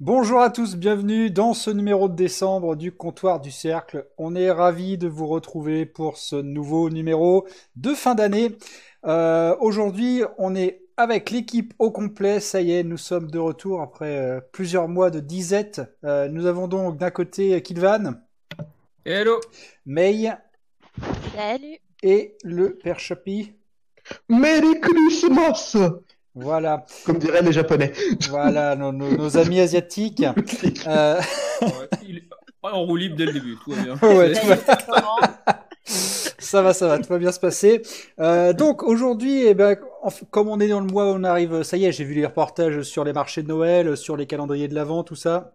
Bonjour à tous, bienvenue dans ce numéro de décembre du comptoir du cercle. On est ravis de vous retrouver pour ce nouveau numéro de fin d'année. Euh, Aujourd'hui, on est avec l'équipe au complet. Ça y est, nous sommes de retour après euh, plusieurs mois de disette. Euh, nous avons donc d'un côté Kilvan, Hello May Salut. et le Père Chapi. Merry Christmas Voilà, Comme diraient les Japonais. voilà nos, nos- nos amis asiatiques. Euh, Ouais, il est en roue libre dès le début, tout va bien. Ouais, tout va- Ça va, ça va, tout va bien se passer. Euh, donc aujourd'hui, eh ben, en- comme on est dans le mois où on arrive, ça y est, j'ai vu les reportages sur les marchés de Noël, sur les calendriers de l'Avent, tout ça.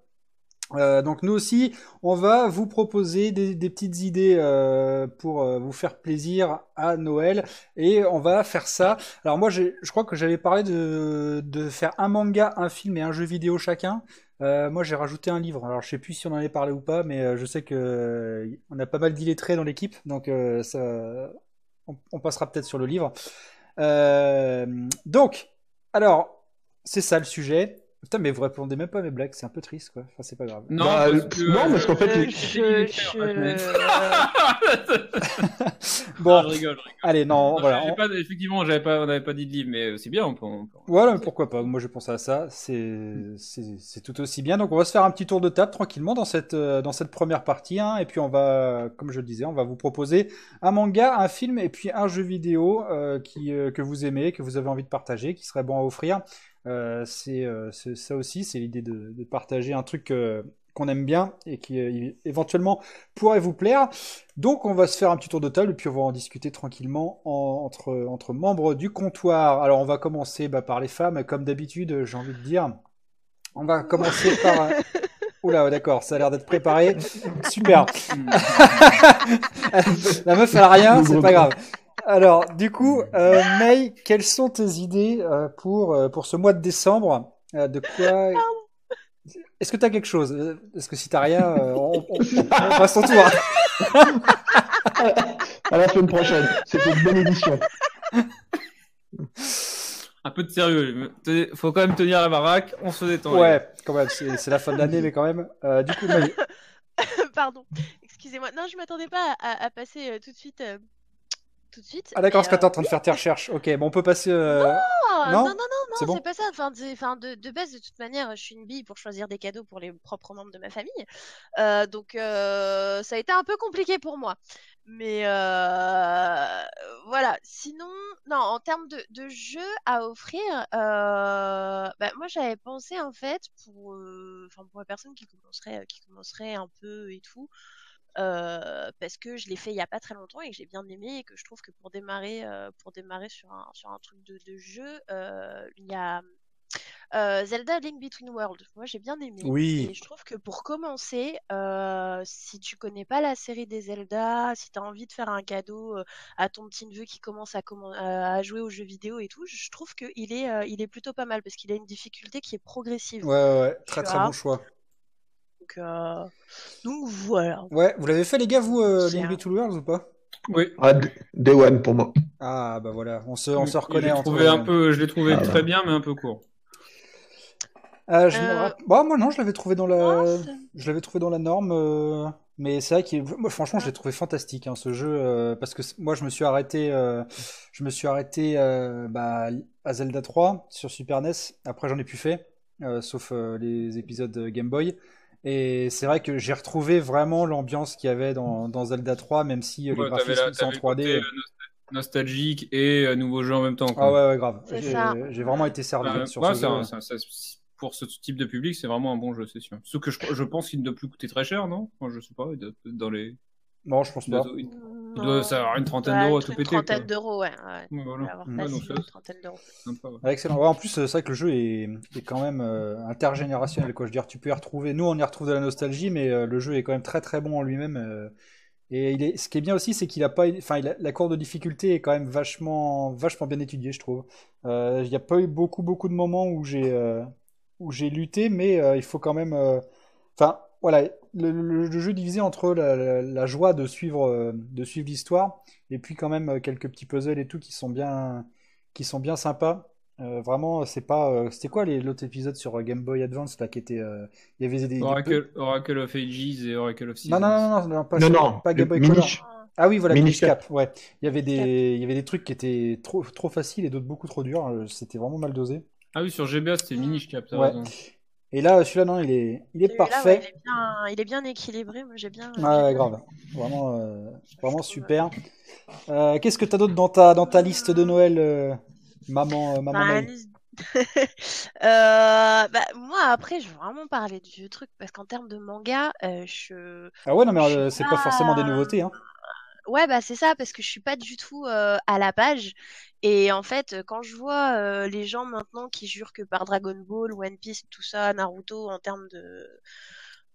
Euh, donc nous aussi, on va vous proposer des, petites idées euh, pour euh, vous faire plaisir à Noël et on va faire ça. Alors moi, je crois que j'avais parlé de, faire un manga, un film et un jeu vidéo chacun. Moi, j'ai rajouté un livre. Alors, je sais plus si on en avait parlé ou pas, mais je sais que on a pas mal d'illettrés dans l'équipe, donc on, passera peut-être sur le livre. Donc, alors, c'est ça le sujet. Putain, mais vous répondez même pas à mes blagues, c'est un peu triste, quoi. Enfin, c'est pas grave. Non, Bah, parce que, non, parce qu'en fait, je, je- Bon, je rigole, je rigole. allez, non, Non, voilà. j'avais on- pas, effectivement, j'avais pas, on n'avait pas dit de livre, mais c'est bien, on peut. on peut- Voilà, mais pourquoi pas. Moi, je pense à ça. C'est, c'est, c'est tout aussi bien. Donc, on va se faire un petit tour de table tranquillement dans cette, euh, dans cette première partie. hein. et puis, on va, comme je le disais, on va vous proposer un manga, un film et puis un jeu vidéo euh, qui, euh, que vous aimez, que vous avez envie de partager, qui serait bon à offrir. Euh, c'est, euh, c'est ça aussi, c'est l'idée de, de partager un truc euh, qu'on aime bien et qui euh, éventuellement pourrait vous plaire. Donc on va se faire un petit tour de table et puis on va en discuter tranquillement en- entre, entre membres du comptoir. Alors on va commencer bah, par les femmes, comme d'habitude, j'ai envie de dire. On va commencer par... Oula, d'accord, ça a l'air d'être préparé. Super. La meuf, elle a rien, c'est pas grave. Alors, du coup, euh, May, quelles sont tes idées euh, pour, euh, pour ce mois de décembre? Euh, De quoi Est-ce que tu as quelque chose? Parce que si t'as rien, euh, on, on- on passe ton tour? à la semaine prochaine. C'était une bonne édition. Un peu de sérieux. Faut quand même tenir la baraque, on se détend. Ouais, quand même, c'est la fin de l'année, mais quand même. Euh, du coup, May, Pardon, excusez-moi. Non, je m'attendais pas à, passer euh, tout de suite. Euh, tout de suite. ah d'accord, parce que t'es en euh, train de faire tes recherches. Ok, bon, on peut passer. euh, non, non non, non, C'est pas ça. Enfin, de, enfin, de, de base, de toute manière, je suis une bille pour choisir des cadeaux pour les propres membres de ma famille. Euh, donc, euh, ça a été un peu compliqué pour moi. Mais euh, voilà. Sinon, non, en termes de, de jeux à offrir, euh, bah, moi, j'avais pensé en fait pour, euh, enfin, pour la personne qui commencerait, qui commencerait un peu et tout. Euh, parce que je l'ai fait il y a pas très longtemps et que j'ai bien aimé et que je trouve que pour démarrer, euh, pour démarrer sur un, sur un truc de, de jeu, euh, il y a Zelda Link Between Worlds. Moi j'ai bien aimé. Oui. Et je trouve que pour commencer, si tu connais pas la série des Zelda, si tu as envie de faire un cadeau à ton petit neveu qui commence à, jouer aux jeux vidéo et tout, je trouve qu'il est, il est plutôt pas mal parce qu'il a une difficulté qui est progressive. Ouais, ouais, ouais, très très bon choix. Donc, euh, donc voilà. Ouais, vous l'avez fait, les gars, vous, euh, un- Between Worlds ou pas? Oui. Ah, Day One pour moi. Ah, bah voilà, on se, on se Je reconnaît l'ai un peu, je l'ai trouvé Ah, très bien, mais un peu court. Euh, je me Euh, Bah, moi non, je l'avais trouvé dans la, Oh, c'est- je l'avais trouvé dans la norme, euh, mais c'est vrai qu'il, moi franchement, je l'ai trouvé fantastique hein, ce jeu, euh, parce que moi je me suis arrêté, euh, je me suis arrêté euh, bah, à Zelda 3 sur Super NES. Après j'en ai plus fait, euh, sauf euh, les épisodes Game Boy. Et c'est vrai que j'ai retrouvé vraiment l'ambiance qu'il y avait dans, dans Zelda 3, même si euh, les Ouais, t'avais graphismes sont en t'avais le 3D. côté, euh, nostal- nostalgique et euh, nouveau jeu en même temps. quoi. Ah ouais, ouais, grave. J'ai vraiment été servi Euh, sur ouais, ce jeu. pour ce type de public, c'est vraiment un bon jeu, c'est sûr. Ce que je, je pense qu'il ne doit plus coûter très cher, non? Enfin, Je sais pas, il doit- dans les. Non, je pense il pas. Doit- il- Non. doit savoir une trentaine Ouais, d'euros à tout une péter, trentaine quoi. d'euros, ouais. ouais. Ouais, Il voilà. va avoir. Ouais, donc facilement ça, une trentaine d'euros. ouais. Ouais, excellent. Ouais, en plus, euh, c'est vrai que le jeu est, est quand même euh, intergénérationnel. Quoi. Je veux dire, tu peux y retrouver. Nous, on y retrouve de la nostalgie, mais euh, le jeu est quand même très très bon en lui-même. euh, et il est, ce qui est bien aussi, c'est qu'il a pas, enfin, il a- la courbe de difficulté est quand même vachement, vachement bien étudiée, je trouve. Euh, Il n'y a pas eu beaucoup beaucoup de moments où j'ai, euh, où j'ai lutté, mais euh, il faut quand même, euh, enfin, voilà, le, le- le jeu divisé entre la, la- la joie de suivre, euh, de suivre l'histoire, et puis quand même euh, quelques petits puzzles et tout qui sont bien, qui sont bien sympas. Euh, vraiment, c'est pas. euh, C'était quoi les- l'autre épisode sur Game Boy Advance là qui était. euh, Il y avait des. des peu- Oracle, of Ages et Oracle of Seasons. Non, non, non, non, non, pas, Non, sur- non, pas Game Boy Color. Ah oui, voilà, Minish Cap. Ouais. Il y avait des, il y avait des trucs qui étaient trop, trop faciles et d'autres beaucoup trop durs. C'était vraiment mal dosé. Ah oui, sur GBA, c'était Minish Cap, Ouais. raison. Et là, celui-là, non, il est, il est parfait. ouais, il, est bien, il est bien équilibré. Moi, j'ai bien. Bien grave. Vraiment, euh, vraiment super. Euh, Qu'est-ce que t'as d'autre dans ta, dans ta liste de Noël, euh, maman, euh, maman Bah, Euh, bah, moi, après, je veux vraiment parler du truc parce qu'en termes de manga, euh, je. Ah ouais, non, mais euh, c'est pas forcément des pas- nouveautés, hein. Ouais, bah c'est ça, parce que je suis pas du tout euh, à la page. Et en fait, quand je vois euh, les gens maintenant qui jurent que par Dragon Ball, One Piece, tout ça, Naruto, en termes de,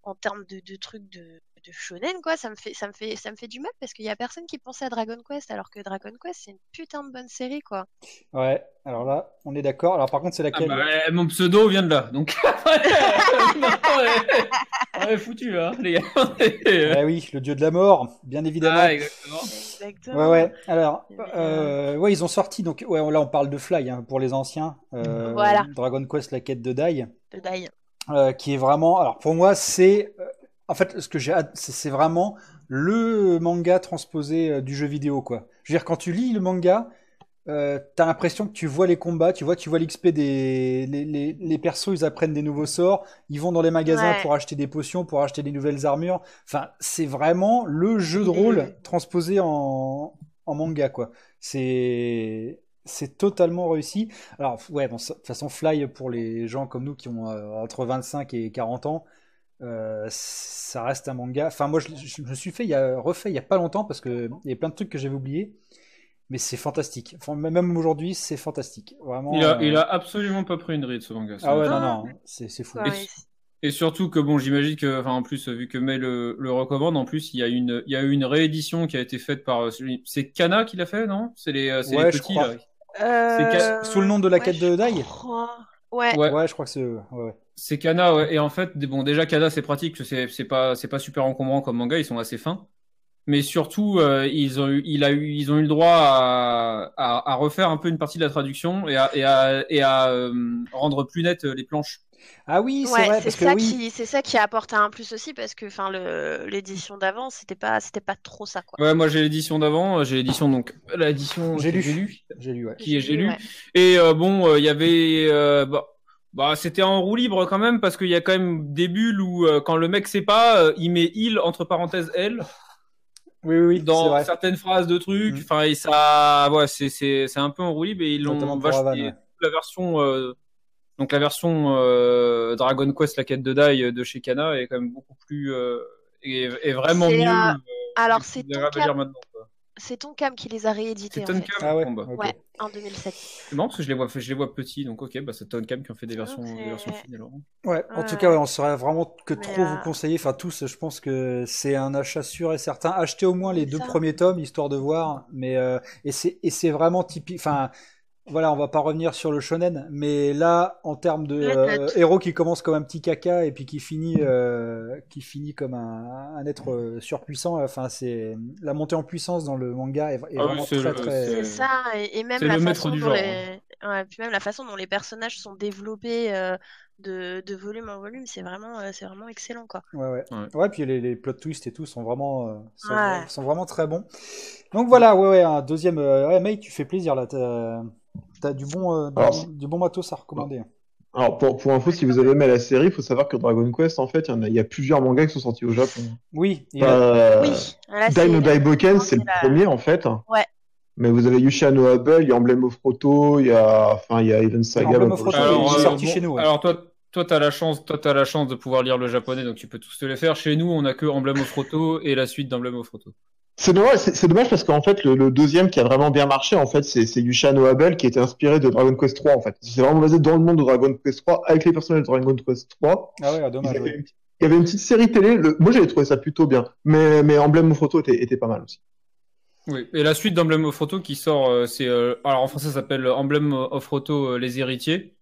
en termes de, de trucs de, de shonen, quoi, ça me fait, ça me fait, ça me fait du mal parce qu'il y a personne qui pensait à Dragon Quest, alors que Dragon Quest, c'est une putain de bonne série, quoi. Ouais, alors là, on est d'accord. Alors par contre, c'est Ah laquelle? bah, mon pseudo vient de là, donc on est foutu là, les gars. Ah oui, le dieu de la mort, bien évidemment. Ah, exactement. Exactement. Ouais, ouais. Alors, euh, ouais, ils ont sorti. Donc, ouais, là, on parle de Fly hein, pour les anciens. Euh, Voilà. Dragon Quest, la quête de Dai, Le Dai. euh, qui est vraiment. Alors, pour moi, c'est. euh, en fait, ce que j'ai, hâte, c'est vraiment le manga transposé euh, du jeu vidéo, quoi. Je veux dire, quand tu lis le manga, euh, t'as l'impression que tu vois les combats, tu vois, tu vois l'XP des les, les, les persos, ils apprennent des nouveaux sorts, ils vont dans les magasins Ouais. pour acheter des potions, pour acheter des nouvelles armures. Enfin, c'est vraiment le jeu de rôle transposé en, en manga, quoi. C'est c'est totalement réussi. Alors, ouais, bon, de toute façon, Fly pour les gens comme nous qui ont euh, entre 25 et 40 ans, euh, ça reste un manga. Enfin, moi, je, je me suis fait, il y a, refait il y a pas longtemps parce que il y a plein de trucs que j'avais oubliés, mais c'est fantastique. Enfin, même aujourd'hui, c'est fantastique. Vraiment. Il a, euh, il a absolument pas pris une ride ce manga. Ah ouais, non, Ah. non, c'est c'est fou. Et- surtout que bon, j'imagine que, enfin, en plus, vu que May le, le recommande, en plus, il y a une, il y a eu une réédition qui a été faite par euh, c'est Kana qui l'a fait, non? C'est les, euh, c'est Ouais, les petits, là. Euh, Sous le nom de la ouais, quête je de Dai crois. Ouais. Ouais. Ouais, je crois que c'est. Ouais. C'est Kana, ouais. Et en fait, bon, déjà, Kana, c'est pratique, c'est, c'est pas, c'est pas super encombrant comme manga, ils sont assez fins. Mais surtout, euh, ils ont eu, il a eu, ils ont eu le droit à, à, à refaire un peu une partie de la traduction et à, et à, et à euh, rendre plus nettes euh, les planches. Ah oui, c'est Ouais, vrai, c'est parce que ça oui. ça qui a apporté un plus aussi parce que, enfin, l'édition d'avant, c'était pas, c'était pas trop ça, quoi. Ouais, moi, j'ai l'édition d'avant, j'ai l'édition, donc, l'édition J'ai lu. j'ai lu. Ouais. qui est- j'ai lu. ouais. Et euh, bon, euh, il y avait, euh, bah, bah, c'était en roue libre quand même parce qu'il y a quand même des bulles où euh, quand le mec sait pas, euh, il met il entre parenthèses elle Oui, oui, dans vrai. certaines phrases de trucs. Mm. Enfin, et ça, ouais, c'est c'est c'est un peu en roue libre et ils l'ont vachement ouais. la version. euh, donc la version euh, Dragon Quest, la quête de Dai de chez Kana est quand même beaucoup plus euh, est, est vraiment mieux. euh, euh, Alors, c'est c'est Tonkam qui les a réédités, C'est en fait. Tonkam. Ah ouais, Bon, bah, ok. Ouais, en 2007. C'est marrant parce que je les vois, je les vois petits, donc ok, bah c'est Tonkam qui ont fait des versions, c'est- des versions fines alors. Ouais, en tout cas, ouais, on saurait vraiment que Mais, trop euh, vous conseiller. Enfin, tous, je pense que c'est un achat sûr et certain. Achetez au moins les deux ça. premiers tomes, histoire de voir. Mais euh, et c'est et c'est vraiment typique. Enfin, voilà, on va pas revenir sur le shonen, mais là, en termes de euh, héros qui commence comme un petit caca et puis qui finit euh, qui finit comme un, un être euh, surpuissant. Enfin, c'est la montée en puissance dans le manga est, est Ah oui, vraiment c'est très le- très. C'est ça, et, et même la façon du dont genre, les... ouais, puis même la façon dont les personnages sont développés euh, de, de volume en volume, c'est vraiment, euh, c'est vraiment excellent, quoi. Ouais, ouais. Ouais. Ouais, puis les, les plot twists et tout sont vraiment, euh, sont, Ouais. sont vraiment très bons. Donc voilà, ouais, ouais, un deuxième. Ouais, May, tu fais plaisir là. T'as, du bon, euh, du, Alors, bon- du bon matos à recommander. Alors, pour, pour info, si vous avez aimé la série, il faut savoir que Dragon Quest, en fait, il y, a, il y a plusieurs mangas qui sont sortis au Japon. Oui, il a- Euh, Oui, là, Dai no c'est- Daiboken, c'est le la- premier, en fait. Ouais. Mais vous avez Yusha no Able, il y a Emblem of Roto, il y a, enfin, il y a Even Saga. Emblem bah, of pour le Roto, coup, il est il- euh, sorti chez nous, ouais. Alors toi, toi t'as la chance, toi t'as la chance de pouvoir lire le japonais, donc tu peux tous te les faire. Chez nous, on a que Emblem of Roto et la suite d'Emblem of Roto. C'est dommage, c'est dommage parce qu'en fait, le, le deuxième qui a vraiment bien marché, en fait, c'est Yusha no Able qui était inspiré de Dragon Quest 3, en fait. C'est vraiment basé dans le monde de Dragon Quest 3 avec les personnages de Dragon Quest 3. Ah ouais, Il y dommage. avait ouais. une, il y avait une petite série télé. le- Moi, j'avais trouvé ça plutôt bien. Mais, mais Emblem of Roto était, était pas mal aussi. Oui. Et la suite d'Emblem of Roto qui sort, euh, c'est euh, alors en français ça s'appelle Emblem of Roto euh, les héritiers.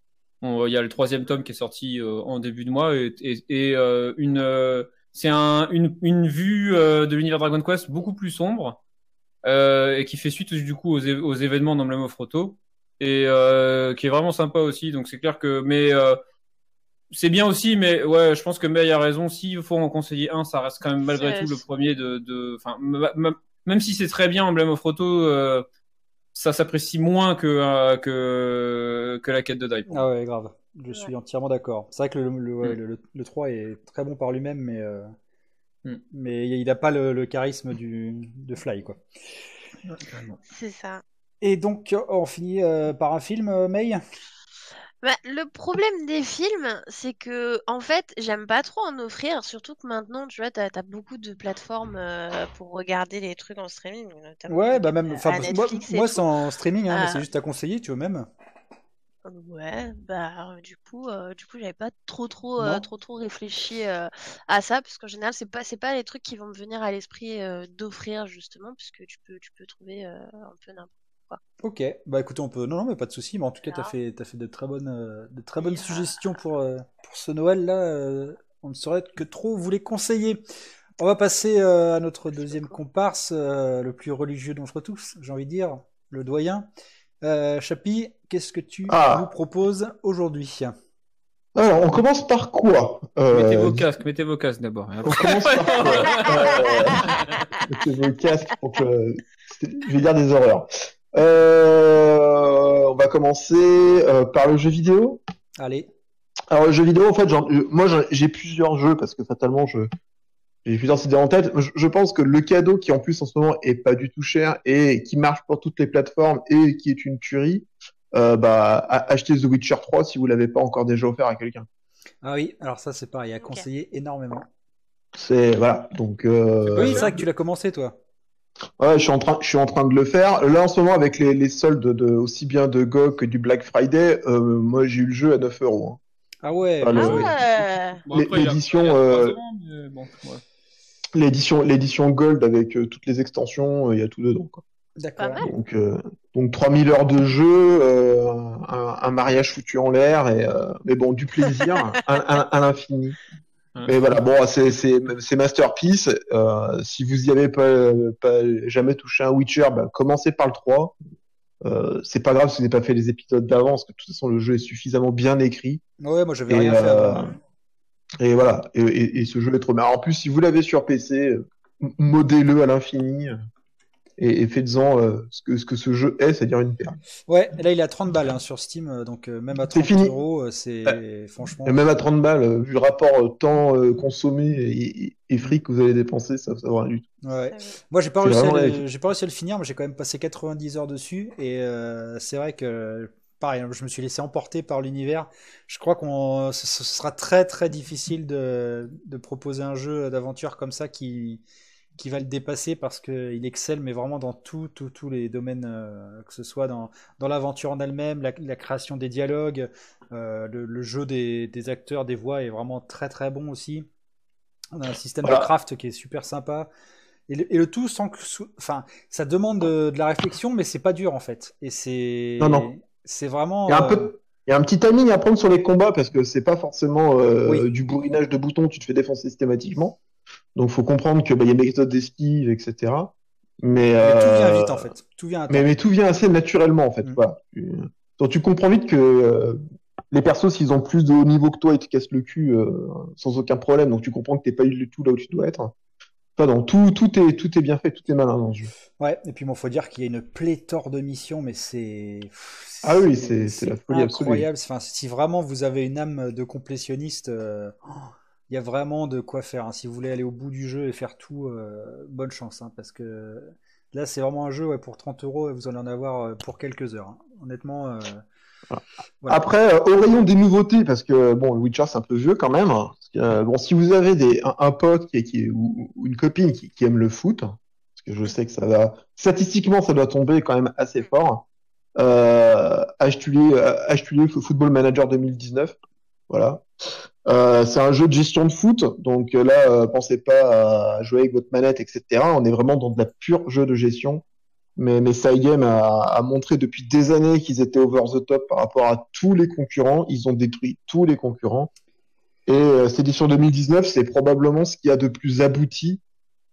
Il y a le troisième tome qui est sorti euh, en début de mois et, et, et, euh, une euh, c'est un, une, une vue euh, de l'univers Dragon Quest beaucoup plus sombre euh, et qui fait suite du coup aux, événements d'Emblem of Roto. et euh, qui est vraiment sympa aussi. Donc c'est clair que, mais euh, c'est bien aussi, mais ouais, je pense que May a raison. S'il faut en conseiller un, ça reste quand même malgré tout le premier de, de, même si c'est très bien Emblem of Photo, euh, ça s'apprécie moins que, euh, que que la quête de moi. Ah ouais, grave. Je suis entièrement d'accord. C'est vrai que le, le, ouais, Mm. le, le- le 3 est très bon par lui-même, mais, euh, Mm. mais il n'a pas le, le charisme du, de Fly, quoi. C'est ça. Et donc, on finit euh, par un film, May? Bah, le problème des films, c'est que, en fait, j'aime pas trop en offrir, surtout que maintenant, tu vois, t'as, t'as beaucoup de plateformes euh, pour regarder les trucs en streaming, notamment Ouais, bah même, enfin, à moi, moi c'est en streaming, hein, Ah. c'est juste à conseiller, tu vois même. Ouais, bah euh, du coup, euh, du coup, j'avais pas trop trop euh, trop trop réfléchi euh, à ça, parce qu'en général, c'est pas c'est pas les trucs qui vont me venir à l'esprit euh, d'offrir justement, puisque tu peux tu peux trouver euh, un peu n'importe. Ok, bah écoutez, on peut. Non, non, mais pas de souci. Mais en tout cas, t'as Ah. fait, t'as fait de très bonnes, euh, de très bonnes ah. suggestions pour, euh, pour ce Noël-là. euh, on ne saurait que trop vous les conseiller. On va passer euh, à notre deuxième comparse, euh, le plus religieux d'entre tous, j'ai envie de dire, le doyen. Euh, Chapi, qu'est-ce que tu Ah. nous proposes aujourd'hui? Alors, on commence par quoi? Euh, Mettez vos casques, mettez vos casques d'abord. On commence par quoi? Euh, Mettez vos casques pour que je vais dire des horreurs. Euh, on va commencer euh, par le jeu vidéo. Allez, Alors le jeu vidéo, en fait, euh, moi j'ai plusieurs jeux parce que fatalement je j'ai plusieurs idées en tête. Je, je pense que le cadeau qui en plus en ce moment est pas du tout cher et qui marche pour toutes les plateformes et qui est une tuerie, euh, bah achetez The Witcher 3 si vous l'avez pas encore déjà offert à quelqu'un. ah oui, alors ça c'est pareil, à conseiller énormément. C'est voilà donc euh, oui, c'est vrai que tu l'as commencé toi. Ouais, je suis en train je suis en train de le faire. Là en ce moment avec les, les soldes de aussi bien de GOG que du Black Friday, euh, moi j'ai eu le jeu à 9 euros. hein. Ah ouais, Ah, le- ouais. l'édition, euh, bon, ouais. L'édition l'édition Gold avec euh, toutes les extensions, euh, il y a tout dedans. Quoi. D'accord. Donc, euh, donc 3000 heures de jeu, euh, un, un mariage foutu en l'air, et euh, mais bon, du plaisir à, à- à l'infini. Mais voilà, bon, c'est c'est c'est masterpiece. Euh, si vous y avez pas, pas jamais touché un Witcher, bah, commencez par le 3. Euh, c'est pas grave si vous n'avez pas fait les épisodes d'avance, que de toute façon le jeu est suffisamment bien écrit. Ouais, moi je vais Et, rien faire. euh. Et voilà, et, et- et ce jeu est trop bien. En plus, si vous l'avez sur PC, euh, modez-le à l'infini et, et faites-en euh, ce, que, ce que ce jeu est, c'est-à-dire une perle. Ouais, là il est à 30 balles hein, sur Steam, euh, donc euh, même à C'est 30 fini. euros, c'est franchement. Et même à 30 balles, vu le rapport temps consommé et, et- et fric que vous allez dépenser, ça ça vaut rien du tout. Ouais. Moi j'ai pas réussi à le... pas réussi à le finir, mais j'ai quand même passé 90 heures dessus et c'est vrai que pareil, je me suis laissé emporter par l'univers. Je crois qu'on ce, ce sera très très difficile de, de proposer un jeu d'aventure comme ça qui qui va le dépasser parce que il excelle mais vraiment dans tout, tout- tous les domaines euh, que ce soit dans dans l'aventure en elle-même, la, la création des dialogues, euh, le, le jeu des, des acteurs, des voix est vraiment très très bon aussi. On a un système Voilà. de craft qui est super sympa. Et le, et le tout sans que, enfin, ça demande de, de la réflexion, mais c'est pas dur en fait. Et c'est, Non, non. c'est vraiment. Il y a un euh, peu- Il y a un petit timing à prendre sur les combats parce que c'est pas forcément euh, Oui. du bourrinage de boutons, tu te fais défoncer systématiquement. Donc faut comprendre que bah, il y a des méthodes d'esquive, etc. Mais, mais tout vient euh, vite en fait. Tout vient à Mais, tout vient assez naturellement en fait. Mm. Voilà. Donc tu comprends vite que euh, les persos, s'ils ont plus de haut niveau que toi, ils te cassent le cul euh, sans aucun problème. Donc tu comprends que t'es pas du tout là où tu dois être. Enfin, non, tout, tout, est, tout est bien fait, tout est malin dans ce jeu. Ouais. Et puis bon, faut dire qu'il y a une pléthore de missions, mais c'est. Ah oui, c'est- la folie absolue. incroyable. Enfin, si vraiment vous avez une âme de complétionniste, euh, oh, il y a vraiment de quoi faire. hein. Si vous voulez aller au bout du jeu et faire tout, euh, bonne chance, hein, parce que là, c'est vraiment un jeu ouais, pour 30 euros et vous allez en avoir euh, pour quelques heures. hein. Honnêtement. euh, Voilà. Après, euh, au rayon des nouveautés, parce que bon, le Witcher c'est un peu vieux quand même. hein, parce que, euh, bon, si vous avez des, un, un pote qui, est- qui ou, ou une copine qui, qui aime le foot, parce que je sais que ça va statistiquement ça doit tomber quand même assez fort. Euh, achetez-lui Football Manager 2019. Voilà. Euh, c'est un jeu de gestion de foot, donc euh, là, euh, pensez pas à jouer avec votre manette, etc. On est vraiment dans de la pure jeu de gestion. Mais, mais Cygame a, a montré depuis des années qu'ils étaient over the top par rapport à tous les concurrents. Ils ont détruit tous les concurrents. Et euh, cette édition 2019, c'est probablement ce qu'il y a de plus abouti,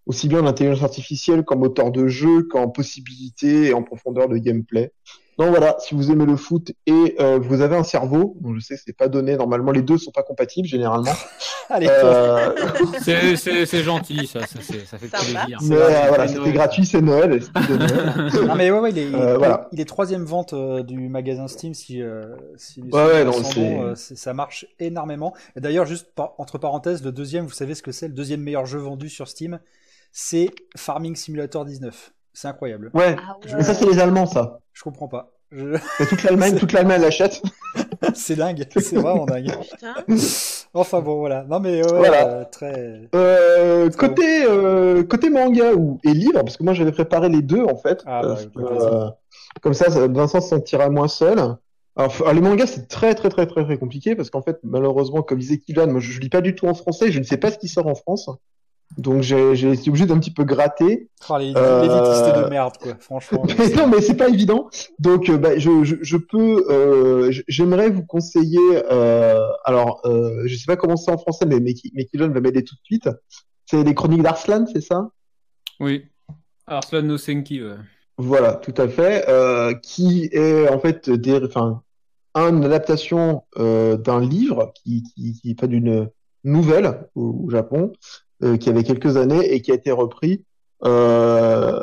aussi bien en intelligence artificielle qu'en moteur de jeu, qu'en possibilité et en profondeur de gameplay. Non, voilà, si vous aimez le foot et euh, vous avez un cerveau, bon, je sais que c'est pas donné, normalement les deux sont pas compatibles généralement. Allez, Euh, C'est- C'est c'est gentil, ça, ça, ça fait Sympa. plaisir. mais euh, voilà, c'était gratuit, c'est Noël. Noël. Non mais ouais, ouais, il est, il, Euh, voilà. il est troisième vente euh, du magasin Steam si, euh, si les Ouais, non, euh, c'est- ça marche énormément. Et d'ailleurs, juste par- entre parenthèses, le deuxième, vous savez ce que c'est, le deuxième meilleur jeu vendu sur Steam, c'est Farming Simulator 19. C'est incroyable. Ouais, Ah mais ça c'est les Allemands, ça. Je comprends pas. Je- toute l'Allemagne, toute l'Allemagne l'achète. c'est dingue, c'est vraiment dingue. Putain. Enfin bon, voilà. Non mais ouais, Voilà. euh, très. Euh, côté euh, côté manga ou et livre, parce que moi j'avais préparé les deux en fait. Ah, bah, que, euh, comme ça, Vincent se sentira moins seul. Alors, alors, les mangas c'est très très très très très compliqué parce qu'en fait malheureusement comme disait Kylian, moi je, je lis pas du tout en français, je ne sais pas ce qui sort en France. Donc j'ai j'ai été obligé d'un petit peu gratter. Oh, les, Euh, de merde, quoi. Franchement. Mais non, mais c'est pas évident. Donc, euh, bah, je, je, je peux, euh, j'aimerais vous conseiller. Euh, alors, euh, je sais pas comment c'est en français, mais mais, qui- mais Kylian va m'aider tout de suite. C'est les Chroniques d'Arslan, c'est ça? Oui. Arslan no Senki, ouais. Voilà, tout à fait. Euh, qui est en fait des, enfin, une adaptation euh, d'un livre qui, qui, qui est pas d'une nouvelle au, au Japon, qui avait quelques années et qui a été repris. Euh,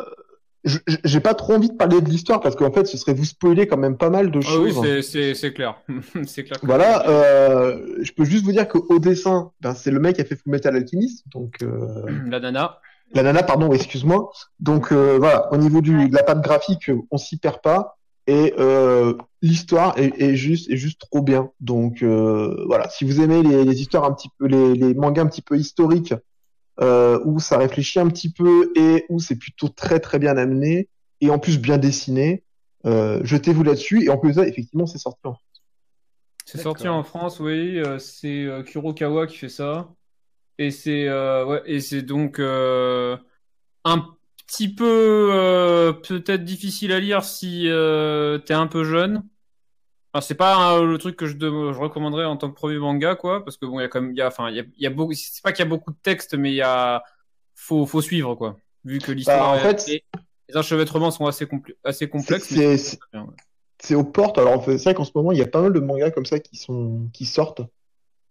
je- je- j'ai pas trop envie de parler de l'histoire parce qu'en fait, ce serait vous spoiler quand même pas mal de Ah oui, choses. c'est- c'est c'est clair. c'est clair. Voilà, euh, je peux juste vous dire qu'au dessin, ben, c'est le mec qui a fait Fullmetal Alchemist, donc euh, La nana. la nana, pardon, excuse-moi. Donc euh, voilà, au niveau du, de la patte graphique, euh, on s'y perd pas. Et euh, l'histoire est, est juste, est juste trop bien. Donc euh, voilà, si vous aimez les, les histoires un petit peu, les, les mangas un petit peu historiques, euh, où ça réfléchit un petit peu et où c'est plutôt très très bien amené et en plus bien dessiné, euh, jetez-vous là-dessus. Et en plus de ça, effectivement, c'est sorti en C'est D'accord. sorti en France, oui. euh, c'est euh, Kurokawa qui fait ça. Et c'est euh, ouais, et c'est donc euh, un petit peu euh, peut-être difficile à lire si euh, t'es un peu jeune. Enfin, c'est pas euh, le truc que je, de- je recommanderais en tant que premier manga, quoi, parce que bon, il y a quand même, il y a, enfin, il y a, il y a beaucoup. C'est pas qu'il y a beaucoup de textes, mais il y a, faut, faut suivre, quoi. Vu que l'histoire, Bah, en est- fait, et les enchevêtrements sont assez, compl- assez complexes. C'est- mais c'est- bien, ouais. c'est aux portes. Alors, c'est vrai qu'en ce moment, il y a pas mal de mangas comme ça qui sont, qui sortent.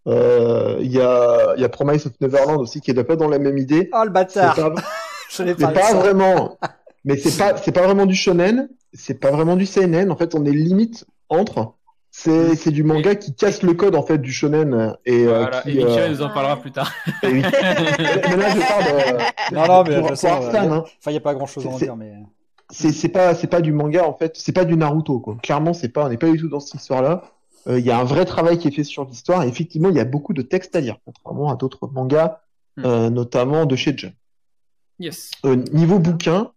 Euh, Il y a, il y a Promise of Neverland aussi qui est peu dans la même idée. Oh le C'est bâtard pas, c'est pas ça. vraiment, mais c'est pas, c'est pas vraiment du shonen. C'est pas vraiment du seinen. En fait, on est limite entre. C'est, c'est du manga qui casse le code en fait du shonen et euh, Voilà, qui, et euh, nous en parlera plus tard. et oui. mais là, je parle de, Non, non, mais de pour, toute façon, euh, hein. Enfin, il n'y a pas grand chose à en dire, mais. c'est c'est pas c'est pas du manga en fait, c'est pas du Naruto quoi. Clairement, c'est pas on n'est pas du tout dans cette histoire-là. Euh, Il y a un vrai travail qui est fait sur l'histoire et effectivement, il y a beaucoup de textes à lire contrairement à d'autres mangas Hmm. euh, notamment de chez Jump. Yes. Euh, niveau bouquin,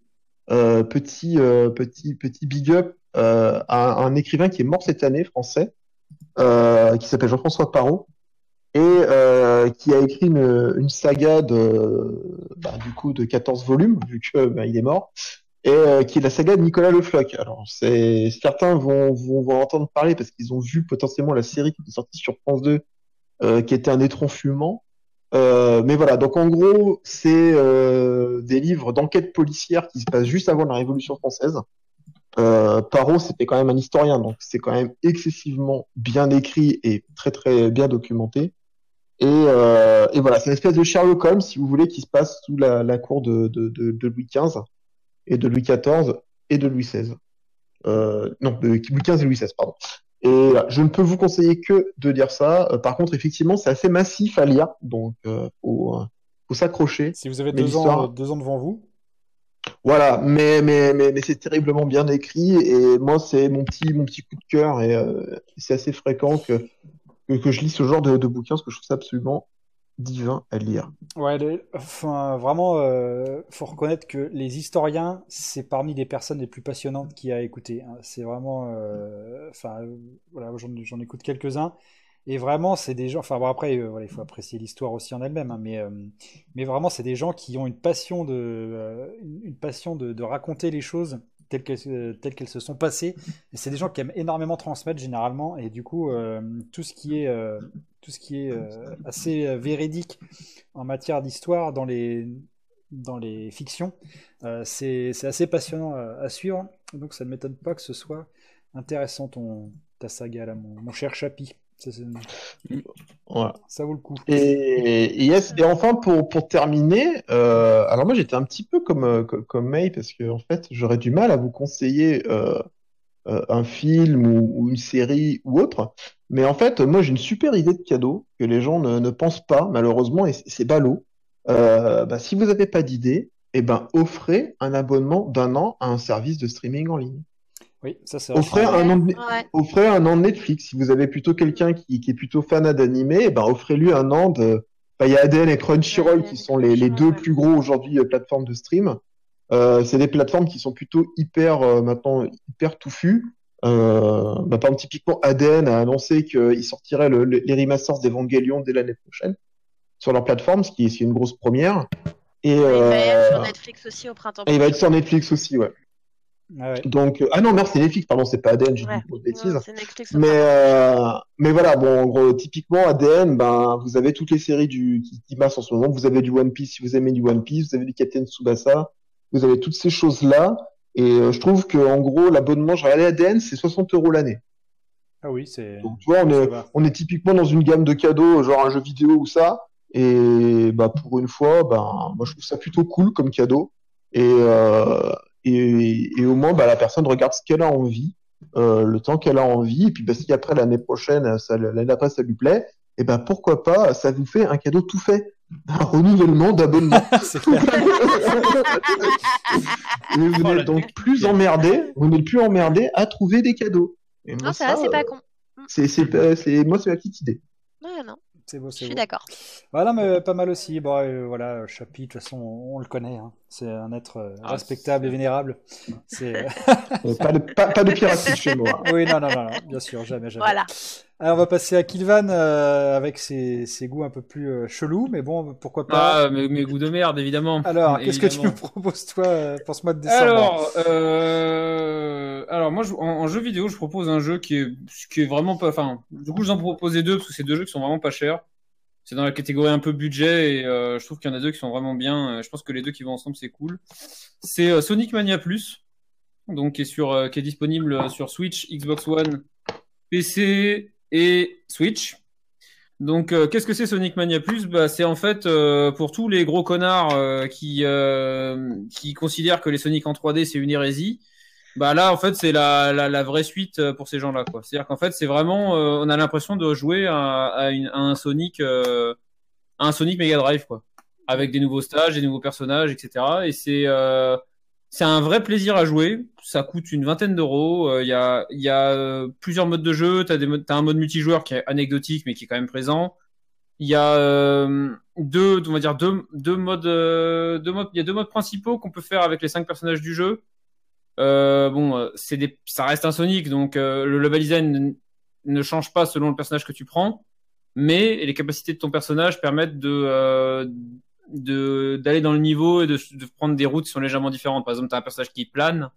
euh, petit euh, petit petit big up euh, un écrivain qui est mort cette année français euh, qui s'appelle Jean-François Parot et euh, qui a écrit une, une saga de bah, du coup de 14 volumes vu que bah, il est mort et euh, qui est la saga de Nicolas Le Floch. Alors c'est certains vont, vont vont entendre parler parce qu'ils ont vu potentiellement la série qui est sortie sur France 2 euh, qui était un étron fumant. Euh, mais voilà, donc en gros, c'est euh, des livres d'enquête policière qui se passent juste avant la Révolution française. Euh, Parot, c'était quand même un historien, donc c'est quand même excessivement bien écrit et très très bien documenté. Et, euh, et voilà, c'est une espèce de Sherlock Holmes, si vous voulez, qui se passe sous la, la cour de, de, de, de Louis XV et de Louis XIV et de Louis XVI. Euh, non, de Louis XV et Louis XVI, pardon. Et voilà, je ne peux vous conseiller que de lire ça. Euh, par contre, effectivement, c'est assez massif à lire, donc euh, faut, euh, faut s'accrocher. Si vous avez deux ans, deux ans devant vous, Voilà, mais mais mais, mais c'est terriblement bien écrit et moi c'est mon petit mon petit coup de cœur et euh, c'est assez fréquent que, que je lis ce genre de, de bouquins parce que je trouve ça absolument divin à lire. ouais, enfin, vraiment, euh, faut reconnaître que les historiens, c'est parmi les personnes les plus passionnantes qu'il y a à écouter. hein. C'est vraiment, euh, enfin, voilà, j'en écoute quelques-uns. Et vraiment, c'est des gens. Enfin, bon, après, euh, voilà, il faut apprécier l'histoire aussi en elle-même, hein, mais, euh, mais vraiment, c'est des gens qui ont une passion de, euh, une passion de, raconter les choses telles qu'elles, telles qu'elles se sont passées. Et c'est des gens qui aiment énormément transmettre généralement. Et du coup, tout ce qui est, tout ce qui est assez véridique en matière d'histoire dans les, dans les fictions, c'est, c'est assez passionnant à, à suivre. Donc, ça ne m'étonne pas que ce soit intéressant ton ta saga là, mon, mon cher Chapi. Ça, c'est- Voilà. ça vaut le coup. Et, et yes, et enfin pour, pour terminer, euh, alors moi j'étais un petit peu comme, euh, co- comme May parce que en fait j'aurais du mal à vous conseiller euh, un film ou, ou une série ou autre, mais en fait moi j'ai une super idée de cadeau que les gens ne, ne pensent pas malheureusement et c'est c'est ballot. Euh, bah, si vous n'avez pas d'idée, eh ben offrez un abonnement d'un an à un service de streaming en ligne. Oui, ça c'est Offrez an Ouais. offrez un an de Netflix. Si vous avez plutôt quelqu'un qui, qui est plutôt fan d'animé, eh ben offrez-lui un an de. Il y a ADN et Crunchyroll qui sont les, les deux plus gros aujourd'hui euh, plateformes de stream. Euh, c'est des plateformes qui sont plutôt hyper euh, maintenant hyper touffues. Euh, bah, par exemple, typiquement ADN a annoncé qu'il sortirait le- le- les remasters d'Evangelion dès l'année prochaine sur leur plateforme, ce qui est, une grosse première. Et, Il va être sur Netflix aussi au printemps. et il va être sur Netflix aussi, ouais. Ah ouais. Donc, euh, ah non, merde, c'est Netflix, pardon, c'est pas ADN, j'ai dit Ouais. une grosse bêtise. Non, Mais, euh, mais voilà, bon, en gros, typiquement, ADN, ben, vous avez toutes les séries du, qui, qui passent en ce moment. Vous avez du One Piece si vous aimez du One Piece, vous avez du Captain Tsubasa, vous avez toutes ces choses-là. Et euh, je trouve que, en gros, l'abonnement, j'ai regardé ADN, c'est 60 euros l'année. Ah oui, c'est. Donc, tu vois, on est, on est typiquement dans une gamme de cadeaux, genre un jeu vidéo ou ça. Et bah, pour une fois, ben, moi, je trouve ça plutôt cool comme cadeau. Et, euh, et, et au moins, bah, la personne regarde ce qu'elle a envie, euh, le temps qu'elle a envie. Et puis, bah, si après l'année prochaine, ça, l'année d'après, ça lui plaît, et ben pourquoi pas, ça vous fait un cadeau tout fait. Un renouvellement d'abonnement. vous Oh, n'êtes donc plus emmerdé, vous n'êtes plus emmerdé à trouver des cadeaux. Et moi, Non, ça va, c'est euh, pas con. c'est, c'est, euh, c'est, moi, c'est ma petite idée. Ouais, non, C'est beau, je c'est suis beau. d'accord. Voilà, mais pas mal aussi. Bon, euh, voilà, Chapi, de toute façon, on, on le connaît. hein. C'est un être euh, Ah, respectable et vénérable. C'est. euh, pas, de, pas, pas de piraterie chez moi. oui, non, non, non, non, bien sûr, jamais, jamais. Voilà. Alors, on va passer à Kilvan euh, avec ses, ses goûts un peu plus euh, chelous, mais bon, pourquoi pas. Ah, mes, mes goûts de merde, évidemment. Alors, qu'est-ce que tu nous proposes, toi, pour ce mois de décembre? Alors, euh, alors moi, je- en, en jeu vidéo, je propose un jeu qui est, vraiment pas. Enfin, du coup, j'en proposais deux parce que c'est deux jeux qui sont vraiment pas chers. C'est dans la catégorie un peu budget et euh, je trouve qu'il y en a deux qui sont vraiment bien. Je pense que les deux qui vont ensemble, c'est cool. C'est euh, Sonic Mania Plus, donc qui est sur, euh, est disponible sur Switch, Xbox One, PC et Switch. Donc, qu'est-ce que c'est Sonic Mania Plus? Bah, C'est en fait pour tous les gros connards qui, qui considèrent que les Sonic en 3D c'est une hérésie. Bah là, en fait, c'est la, la, la vraie suite euh, pour ces gens-là. quoi. C'est-à-dire qu'en fait, c'est vraiment, euh, on a l'impression de jouer à, à, une- à un Sonic, euh, à un Sonic Mega Drive, quoi, avec des nouveaux stages, des nouveaux personnages, etc. Et c'est euh, c'est un vrai plaisir à jouer. Ça coûte une vingtaine d'euros. Euh, Il y a, il y a euh, plusieurs modes de jeu. T'as des un mode multijoueur qui est anecdotique, mais qui est quand même présent. Il y a deux, on va dire deux, deux modes, deux modes. Il y a deux modes principaux qu'on peut faire avec les cinq personnages du jeu. Euh, bon, euh, c'est des, ça reste un Sonic, donc euh, le level design ne- change pas selon le personnage que tu prends, mais les capacités de ton personnage permettent de euh, de d'aller dans le niveau et de, de prendre des routes qui sont légèrement différentes. Par exemple, tu as un personnage qui plane,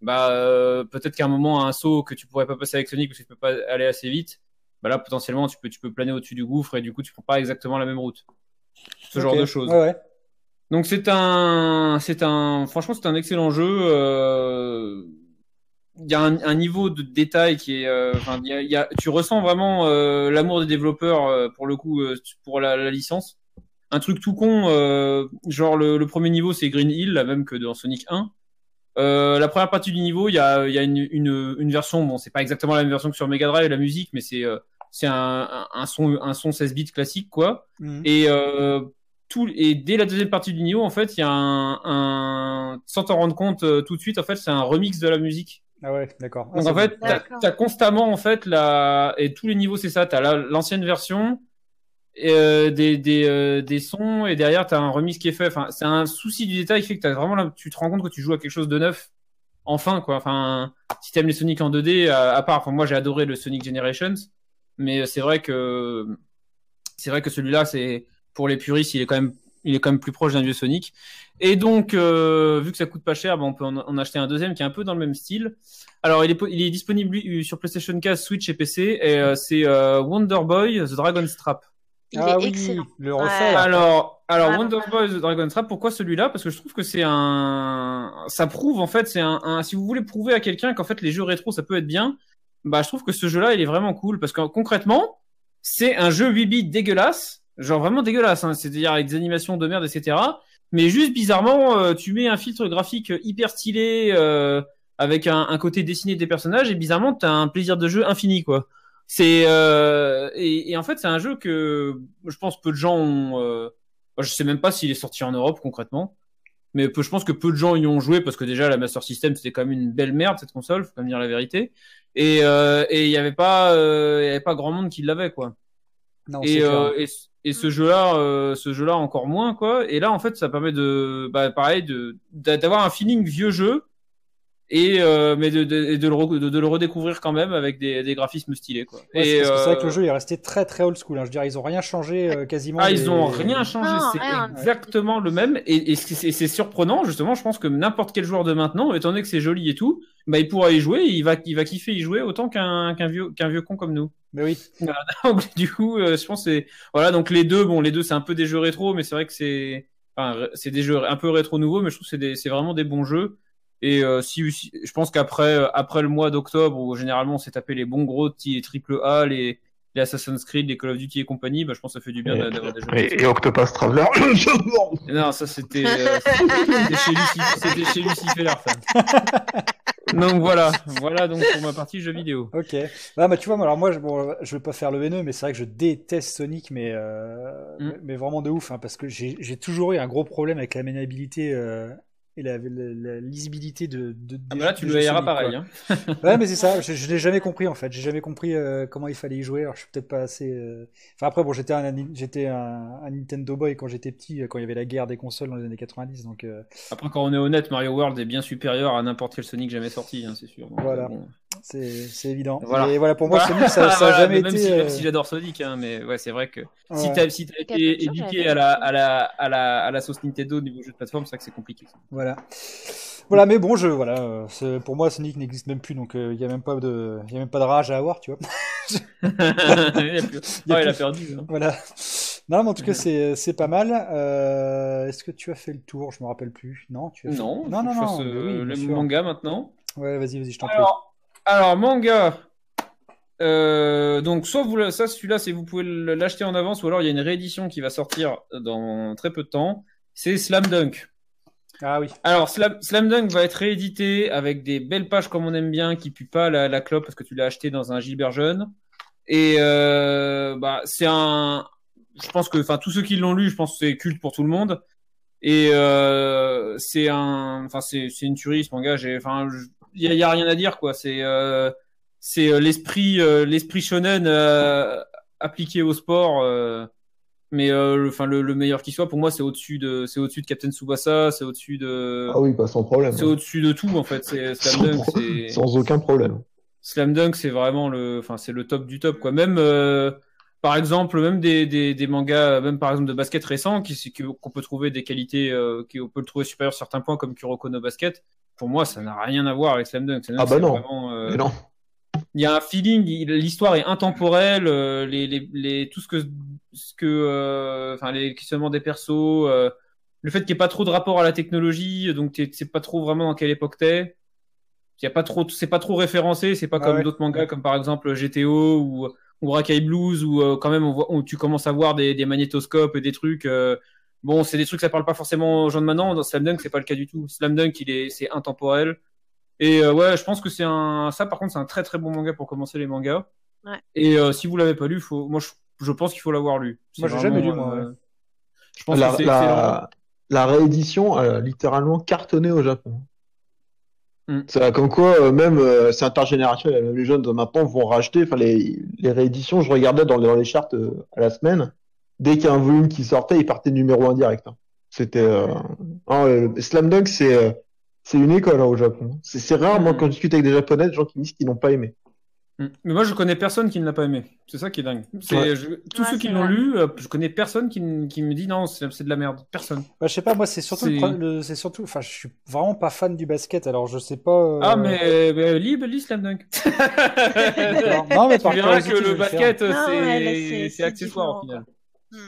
bah euh, peut-être qu'à un moment un saut que tu pourrais pas passer avec Sonic parce que tu peux pas aller assez vite, bah là potentiellement tu peux tu peux planer au-dessus du gouffre et du coup tu prends pas exactement la même route. Ce genre de choses. Ouais, ouais. Donc c'est un, c'est un, franchement c'est un excellent jeu. euh, Il y a un, un niveau de détail qui est, euh, y a, y a- tu ressens vraiment euh, l'amour des développeurs euh, pour le coup euh, pour la, la licence. Un truc tout con, euh, genre le, le premier niveau c'est Green Hill, la même que dans Sonic 1. Euh, la première partie du niveau, il y a, y a une, une, une version, bon c'est pas exactement la même version que sur Mega Drive la musique, mais c'est euh, c'est un, un, un son un son 16 bits classique quoi. Mhm. Et euh, tout et dès la deuxième partie du niveau, en fait, il y a un, un sans t'en rendre compte euh, tout de suite, en fait, c'est un remix de la musique. Ah ouais, d'accord. Ah, Donc c'est en fait, t'as D'accord. as constamment en fait la et tous les niveaux c'est ça. T'as la- l'ancienne version et, euh, des des, euh, des sons et derrière t'as un remix qui est fait. Enfin, c'est un souci du détail qui fait que t'as vraiment là, tu te rends compte que tu joues à quelque chose de neuf. Enfin quoi. Enfin, si t'aimes les Sonic en 2D, à, à part, enfin moi j'ai adoré le Sonic Generations, mais c'est vrai que c'est vrai que celui-là c'est pour les puristes, il est quand même il est quand même plus proche d'un vieux Sonic. Et donc, euh, vu que ça coûte pas cher, bah, on peut en, en acheter un deuxième qui est un peu dans le même style. Alors, il est, il est disponible lui, sur PlayStation 4, Switch et PC. Et euh, c'est euh, Wonder Boy, The Dragon's Trap. Il ah est oui, excellent. le Ouais. refait. là. Alors, alors Ah, Wonder. Boy The Dragon Trap, pourquoi celui-là? Parce que je trouve que c'est un, ça prouve en fait, c'est un, un- si vous voulez prouver à quelqu'un qu'en fait les jeux rétro ça peut être bien, bah je trouve que ce jeu-là il est vraiment cool parce que concrètement c'est un jeu 8 bits dégueulasse, genre vraiment dégueulasse, hein, c'est-à-dire avec des animations de merde etc. Mais juste bizarrement euh, tu mets un filtre graphique hyper stylé euh, avec un, un côté dessiné des personnages et bizarrement t'as un plaisir de jeu infini quoi. C'est euh, et, et en fait c'est un jeu que je pense peu de gens ont. euh, je sais même pas s'il est sorti en Europe concrètement, mais peu- je pense que peu de gens y ont joué parce que déjà la Master System c'était quand même une belle merde cette console, faut quand même dire la vérité. Et euh, et il y avait pas euh, il y avait pas grand monde qui l'avait quoi. Non, Et, et, et ce jeu-là, euh, ce jeu-là encore moins quoi. Et là en fait ça permet de, bah, pareil, de d'a- d'avoir un feeling vieux jeu et euh, mais de, de, de le de, de le redécouvrir quand même avec des, des graphismes stylés quoi. Ouais, c'est et parce que c'est vrai euh, que le jeu est resté très très old school. hein. Je veux dire, ils ont rien changé euh, quasiment. ah, ils ont rien changé, c'est exactement le même. Et, et c'est c'est surprenant, justement. Je pense que n'importe quel joueur de maintenant, étant donné que c'est joli et tout, bah, il pourra y jouer, il va, il va kiffer y jouer autant qu'un qu'un vieux, qu'un vieux con comme nous. Mais oui. Donc, du coup, euh, je pense que c'est voilà. Donc les deux, bon, les deux, c'est un peu des jeux rétro, mais c'est vrai que c'est, enfin, c'est des jeux un peu rétro nouveaux, mais je trouve que c'est des- c'est vraiment des bons jeux. Et euh, si, si- je pense qu'après, euh, après le mois d'octobre, où généralement on s'est tapé les bons gros petits triple A, les, les Assassin's Creed, les Call of Duty et compagnie, bah, je pense que ça fait du bien d'avoir des jeux. Et, et Octopus Traveler. Non, ça c'était euh, c'était chez Lucifer, c'était chez Lucifer. Donc voilà, voilà donc pour ma partie jeux vidéo. Ok. Ah, bah tu vois, moi, alors moi, je, bon, je vais pas faire le haineux, mais c'est vrai que je déteste Sonic, mais euh, Mm. mais- vraiment de ouf, hein, parce que j'ai j'ai toujours eu un gros problème avec la maniabilité euh, et la, la- la lisibilité de. de Ah bah là tu le Sonic, pareil. Hein. Ouais, mais c'est ça. Je, je l'ai jamais compris en fait. J'ai jamais compris euh, comment il fallait y jouer. Alors je suis peut-être pas assez. euh, Enfin après, bon, j'étais un, j'étais un, un Nintendo boy quand j'étais petit, euh, quand il y avait la guerre des consoles dans les années 90, donc. euh, Après quand on est honnête, Mario World est bien supérieur à n'importe quel Sonic jamais sorti, hein, c'est sûr. Donc, Voilà. bon. C'est évident. Voilà. Et voilà, pour moi, Voilà. Sonic, ça, ça a Voilà, jamais mais même été. si, même euh, si j'adore Sonic, hein, mais ouais, c'est vrai que si ouais, si t'as Quelle été éduqué à la, à, la, à, la, à la sauce Nintendo au niveau jeu de plateforme, c'est vrai que c'est compliqué. Voilà. Voilà, mais bon, je, voilà, euh, pour moi, Sonic n'existe même plus, donc euh, il y a même pas de, il y a même pas de rage à avoir, tu vois. il a, plus... Il a il a perdu. hein. Voilà. Non, mais en tout cas, c'est, c'est pas mal. Euh, est-ce que tu as fait le tour? Je me rappelle plus. Non, tu as fait- Non, non, faut non, que je non. fasse, mais euh, oui, bien le sûr. manga maintenant. Ouais, vas-y, vas-y, je t'en prie. Alors, alors manga. Euh, donc soit vous ça celui-là c'est vous pouvez l'acheter en avance ou alors il y a une réédition qui va sortir dans très peu de temps. C'est Slam Dunk. Ah oui. Alors Slam, Slam Dunk va être réédité avec des belles pages comme on aime bien qui puent pas la, la clope parce que tu l'as acheté dans un Gilbert jeune. Et euh, bah c'est un, je pense que enfin tous ceux qui l'ont lu, je pense que c'est culte pour tout le monde. Et euh, c'est un, enfin c'est une tuerie ce manga. J'ai, enfin il y a, y a rien à dire quoi. C'est euh, c'est euh, l'esprit euh, l'esprit shonen euh, appliqué au sport. euh, mais euh, le, enfin le, le meilleur qui soit pour moi c'est au-dessus de c'est au-dessus de Captain Tsubasa, c'est au-dessus de Ah oui, pas sans problème. c'est au-dessus de tout en fait. C'est Slam Dunk, c'est Sans aucun problème. Slam Dunk, c'est vraiment le, enfin c'est le top du top quoi. Même euh, par exemple, même des, des, des mangas, même par exemple de basket récents, qui qui- qu'on peut trouver des qualités, euh, qu'on peut le trouver supérieur sur certains points comme Kuroko no Basket. Pour moi, ça n'a rien à voir avec Slam Dunk. Slam Dunk, Ah bah non. vraiment, euh, non. il y a un feeling, l'histoire est intemporelle, euh, les, les, les, tout ce que, ce que, euh, enfin, les questionnements des persos, euh, le fait qu'il n'y ait pas trop de rapport à la technologie, donc tu sais pas trop vraiment dans quelle époque t'es. Il y a pas trop, c'est pas trop référencé, c'est pas Ah comme ouais. d'autres mangas comme par exemple GTO ou, ou Rakai Blues où euh, quand même on voit, où tu commences à voir des, des magnétoscopes et des trucs. euh, bon, c'est des trucs ça parle pas forcément aux gens de maintenant. Dans Slam Dunk, c'est pas le cas du tout. Slam Dunk, il est, c'est intemporel. Et euh, ouais, je pense que c'est un, ça par contre, c'est un très très bon manga pour commencer les mangas. Ouais. Et euh, si vous l'avez pas lu, faut, moi je, je pense qu'il faut l'avoir lu. C'est Moi, j'ai jamais lu, moi, euh, Je pense La, que c'est excellent. la, la réédition a littéralement cartonné au Japon. Mm. C'est comme quoi, euh, même euh, c'est intergénérationnel, même les jeunes de maintenant vont racheter. Enfin, les, les rééditions, je regardais dans, dans les charts euh, à la semaine. Dès qu'il y a un volume qui sortait, il partait numéro un direct. hein. C'était euh, ah, Slam Dunk, c'est euh, c'est une école hein, au Japon. C'est rare, moi, Mm. quand je discute avec des Japonais, des gens qui me disent qu'ils n'ont pas aimé. Mm. Mais moi, je connais personne qui ne l'a pas aimé. C'est ça qui est dingue. C'est, Ouais. je- tous Ouais, ceux qui l'ont lu, euh, je connais personne qui, me dit non, c'est, de la merde. Personne. Bah, je sais pas, moi, c'est surtout, C'est- surtout, enfin, je suis vraiment pas fan du basket, alors je sais pas. euh, Ah, mais, mais lis, lis Slam Dunk. Non, mais tu verras que le basket, c'est, ouais, accessoire au différent, final.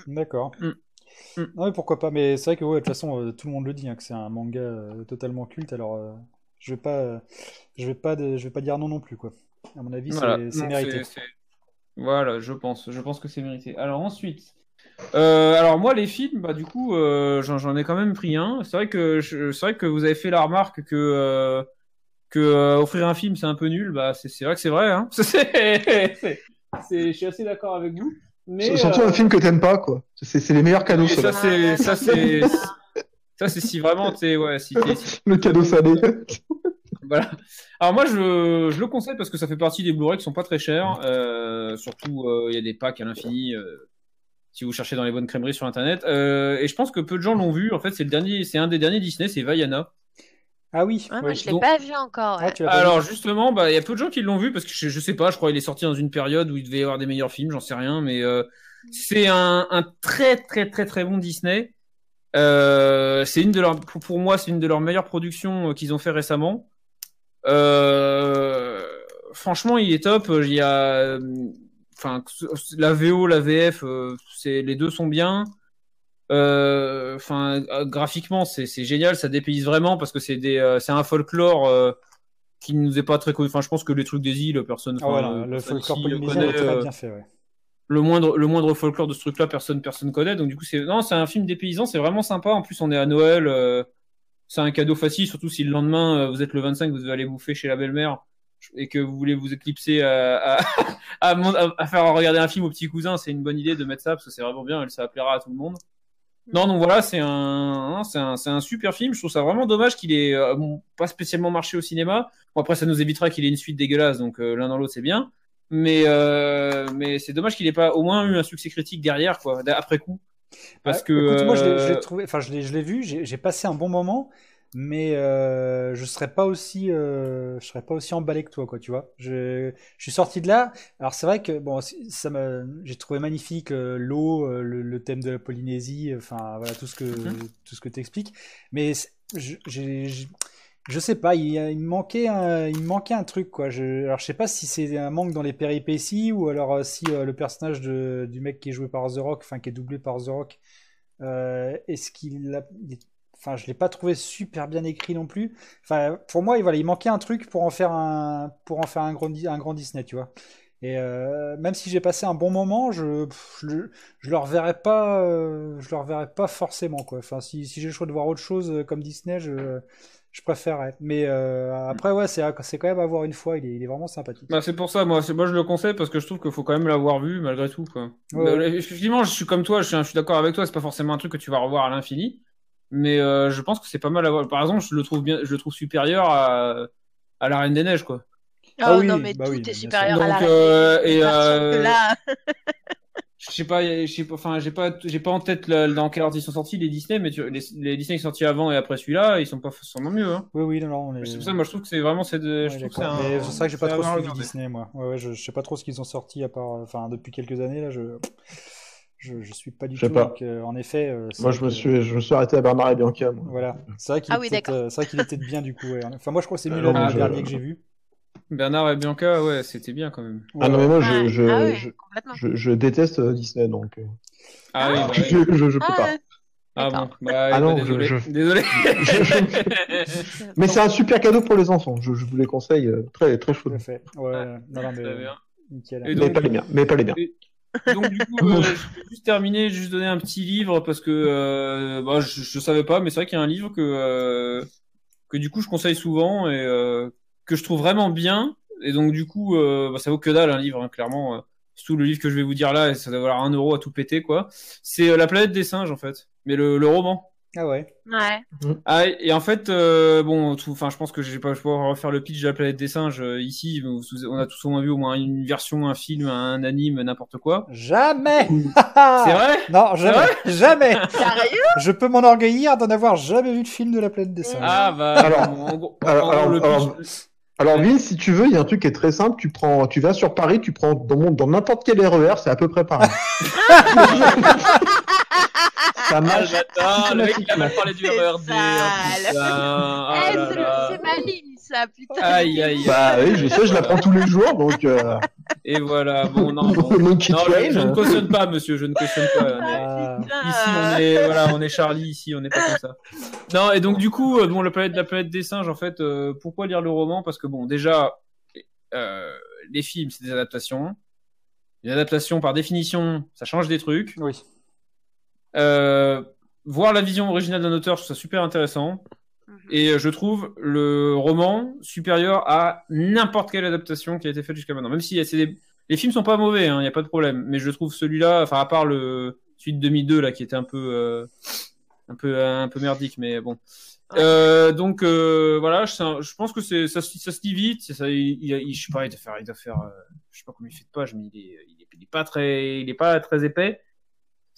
D'accord. Mm. Non, mais pourquoi pas. Mais c'est vrai que, ouais, de toute façon, euh, tout le monde le dit, hein, que c'est un manga euh, totalement culte. Alors, euh, je vais pas, euh, je vais pas, de- je vais pas dire non non plus, quoi. À mon avis, c'est Voilà. c'est Non, mérité. Voilà, je pense. Je pense que c'est mérité. Alors ensuite, euh, alors moi les films, bah du coup, euh, j'en ai quand même pris un. C'est vrai que c'est vrai que vous avez fait la remarque que euh, que euh, offrir un film c'est un peu nul. Bah c'est vrai que c'est vrai. Hein. Je suis assez d'accord avec vous. Mais Surtout euh, un film que t'aimes pas, quoi. C'est c'est les meilleurs cadeaux, oui, ça c'est ça c'est ça c'est si vraiment t'es ouais si t'es si Le cadeau salé. Voilà. Alors moi, je, je le conseille parce que ça fait partie des Blu-ray qui sont pas très chers. Euh, surtout, euh, il y a des packs à l'infini euh, si vous cherchez dans les bonnes crèmeries sur Internet. Euh, et je pense que peu de gens l'ont vu. En fait, c'est le dernier, c'est un des derniers Disney, c'est Vaiana. Ah oui, Ouais, ouais. moi, je l'ai donc- pas vu encore. Ah, ouais. Alors vu justement, bah il y a peu de gens qui l'ont vu parce que je, je sais pas, je crois qu'il est sorti dans une période où il devait y avoir des meilleurs films, j'en sais rien, mais euh, c'est un, un très très très très bon Disney. Euh, c'est une de leurs, pour, pour moi, c'est une de leurs meilleures productions euh, qu'ils ont fait récemment. Euh, franchement, il est top. Il y a, euh, enfin, la VO, la VF, euh, c'est les deux sont bien. Euh, Enfin, euh, graphiquement, c'est génial. Ça dépayse vraiment parce que c'est des, euh, c'est un folklore euh, qui nous est pas très connu. Enfin, je pense que les trucs des îles, personne. Ah voilà, le folklore polynésien est très bien fait, ouais. le moindre le moindre folklore de ce truc là personne personne connaît donc du coup c'est non c'est un film des paysans c'est vraiment sympa en plus on est à Noël euh, c'est un cadeau facile surtout si le lendemain vous êtes le 25 vous allez bouffer chez la belle-mère et que vous voulez vous éclipser à, à, à, à- faire regarder un film au petit cousin c'est une bonne idée de mettre ça parce que c'est vraiment bien ça plaira à tout le monde non donc voilà c'est un non, c'est un c'est un super film. Je trouve ça vraiment dommage qu'il ait euh, bon, pas spécialement marché au cinéma. Bon après ça nous évitera qu'il ait une suite dégueulasse donc euh, l'un dans l'autre c'est bien. Mais euh, mais c'est dommage qu'il ait pas au moins eu un succès critique derrière quoi après coup. Parce Ah, que écoute, moi je l'ai- je euh, l'ai trouvé, enfin je l'ai, je l'ai vu, j'ai, j'ai passé un bon moment, mais euh, je serais pas aussi, euh, je serais pas aussi emballé que toi, quoi, tu vois. Je, je suis sorti de là. Alors c'est vrai que bon, ça m'a, j'ai trouvé magnifique euh, l'eau, le, le thème de la Polynésie, enfin voilà tout ce que, Mhm. tout ce que t'expliques. Mais je, j'ai- je sais pas, il, il me manquait un, il me manquait un truc, quoi. Je, alors je sais pas si c'est un manque dans les péripéties ou alors si le personnage de, du mec qui est joué par The Rock, enfin qui est doublé par The Rock, est-ce qu'il a... il est- Enfin, je l'ai pas trouvé super bien écrit non plus. Enfin, pour moi, il- voilà, il manquait un truc pour en faire un, pour en faire un grand, un grand Disney, tu vois. Et euh, même si j'ai passé un bon moment, je, je, le- je le reverrai pas, euh, je le reverrai pas forcément, quoi. Enfin, si, si j'ai le choix de voir autre chose euh, comme Disney, je, je préférerais. Mais euh, après, ouais, c'est, c'est quand même à voir une fois. Il est, il est vraiment sympathique. bah, c'est pour ça moi c'est moi je le conseille parce que je trouve qu'il faut quand même l'avoir vu malgré tout quoi Ouais, effectivement je suis comme toi je suis, je suis d'accord avec toi c'est pas forcément un truc que tu vas revoir à l'infini mais euh, je pense que c'est pas mal à voir par exemple je le trouve bien je le trouve supérieur à à la Reine des Neiges quoi Ah Oh oui, non, mais bah tout oui, est supérieur à la Reine euh, des et, euh, là. je sais pas, je sais pas, enfin, j'ai pas, j'ai pas en tête dans quel ordre ils sont sortis les Disney, mais tu- les, les Disney qui sont sortis avant et après celui-là, ils sont pas forcément mieux. Hein. Oui, oui, non, non, on est. C'est pour ça, moi, je trouve que c'est vraiment, c'est de, Ouais, je trouve que un. C'est j'ai pas trop suivi. Disney, moi. Ouais, ouais, je, je sais pas trop ce qu'ils ont sorti à part, euh, enfin, depuis quelques années là, je, je, je suis pas du Je sais tout. pas. donc, euh, en effet, euh, Moi, je me suis, je me suis arrêté à Bernard et Bianca. moi. Voilà, c'est vrai qu'il Ah oui, était, euh, c'est vrai qu'il était bien du coup. ouais. Enfin, moi, je crois que c'est mieux le Euh, je- dernier que j'ai vu. Bernard et Bianca, ouais, c'était bien quand même. Ah non, mais moi, je, Ah, je, ah ouais, je, je, je déteste euh, Disney, donc euh, Ah, oui, bah, je, je, je peux Ah, pas. ouais. Ah bon, bah, Ah bah, non, désolé, je- je- désolé. Mais c'est un super cadeau pour les enfants. Je, je vous les conseille très, très chaud. Tout à fait. Ouais, non, non, mais Très bien. nickel. Mais pas les miens. Mais pas les miens. Donc du coup, euh, je vais juste terminer, juste donner un petit livre parce que euh, bah, je, je savais pas, mais c'est vrai qu'il y a un livre que euh, que du coup je conseille souvent et euh, que je trouve vraiment bien. Et donc du coup, euh, bah, ça vaut que dalle un livre, hein, clairement. euh. Surtout le livre que je vais vous dire là, et ça doit valoir un euro à tout péter quoi. C'est euh, La planète des singes en fait, mais le, le roman. Ah ouais. Ouais. Ah, et en fait, euh, bon, tout- enfin, je pense que j'ai pas, je vais pas refaire le pitch de la planète des singes euh, ici. On a tous au moins vu au moins une version, un film, un anime, n'importe quoi. Jamais. C'est vrai? Non, jamais, jamais. Sérieux? Je peux m'enorgueillir d'en avoir jamais vu de film de la planète des singes. Ah bah, Alors- en alors- en alors- le alors- pitch- Alors, Vince, si tu veux, il y a un truc qui est très simple. Tu prends, tu vas sur Paris, tu prends dans, n'importe quel RER, c'est à peu près pareil. Ça Ah, marche. le bâtard, le mec il a mal systématiquement. parlé du C'est RERD. Ah Eh, c'est c'est ma ligne, ça, putain. Aïe, aïe. Bah oui, je sais, je l'apprends tous les jours, donc. Euh... Et voilà, bon, non, bon. Non, je, je ne cautionne pas, monsieur, je ne cautionne pas. mais- Ah. Ici, on est, voilà, on est Charlie, ici, on n'est pas comme ça. Non, et donc, du coup, euh, bon, la planète, la planète des singes, en fait, euh, pourquoi lire le roman? Parce que bon, déjà, euh, les films, c'est des adaptations. Les adaptations, par définition, ça change des trucs. oui. Euh, voir la vision originale d'un auteur, je trouve ça super intéressant. Mhm. Et euh, je trouve le roman supérieur à n'importe quelle adaptation qui a été faite jusqu'à maintenant. Même si des... les films sont pas mauvais, il n'y a pas de problème. Mais je trouve celui-là, enfin à part le de 2002 là, qui était un peu, euh, un peu, un peu merdique, mais bon. Euh, donc euh, voilà, je, je pense que ça, se- ça se lit vite. Ça, il, il, il- je sais pas, il doit faire, il doit faire, je sais pas combien il fait de pages, mais il est, il est, il est pas très, il est pas très épais.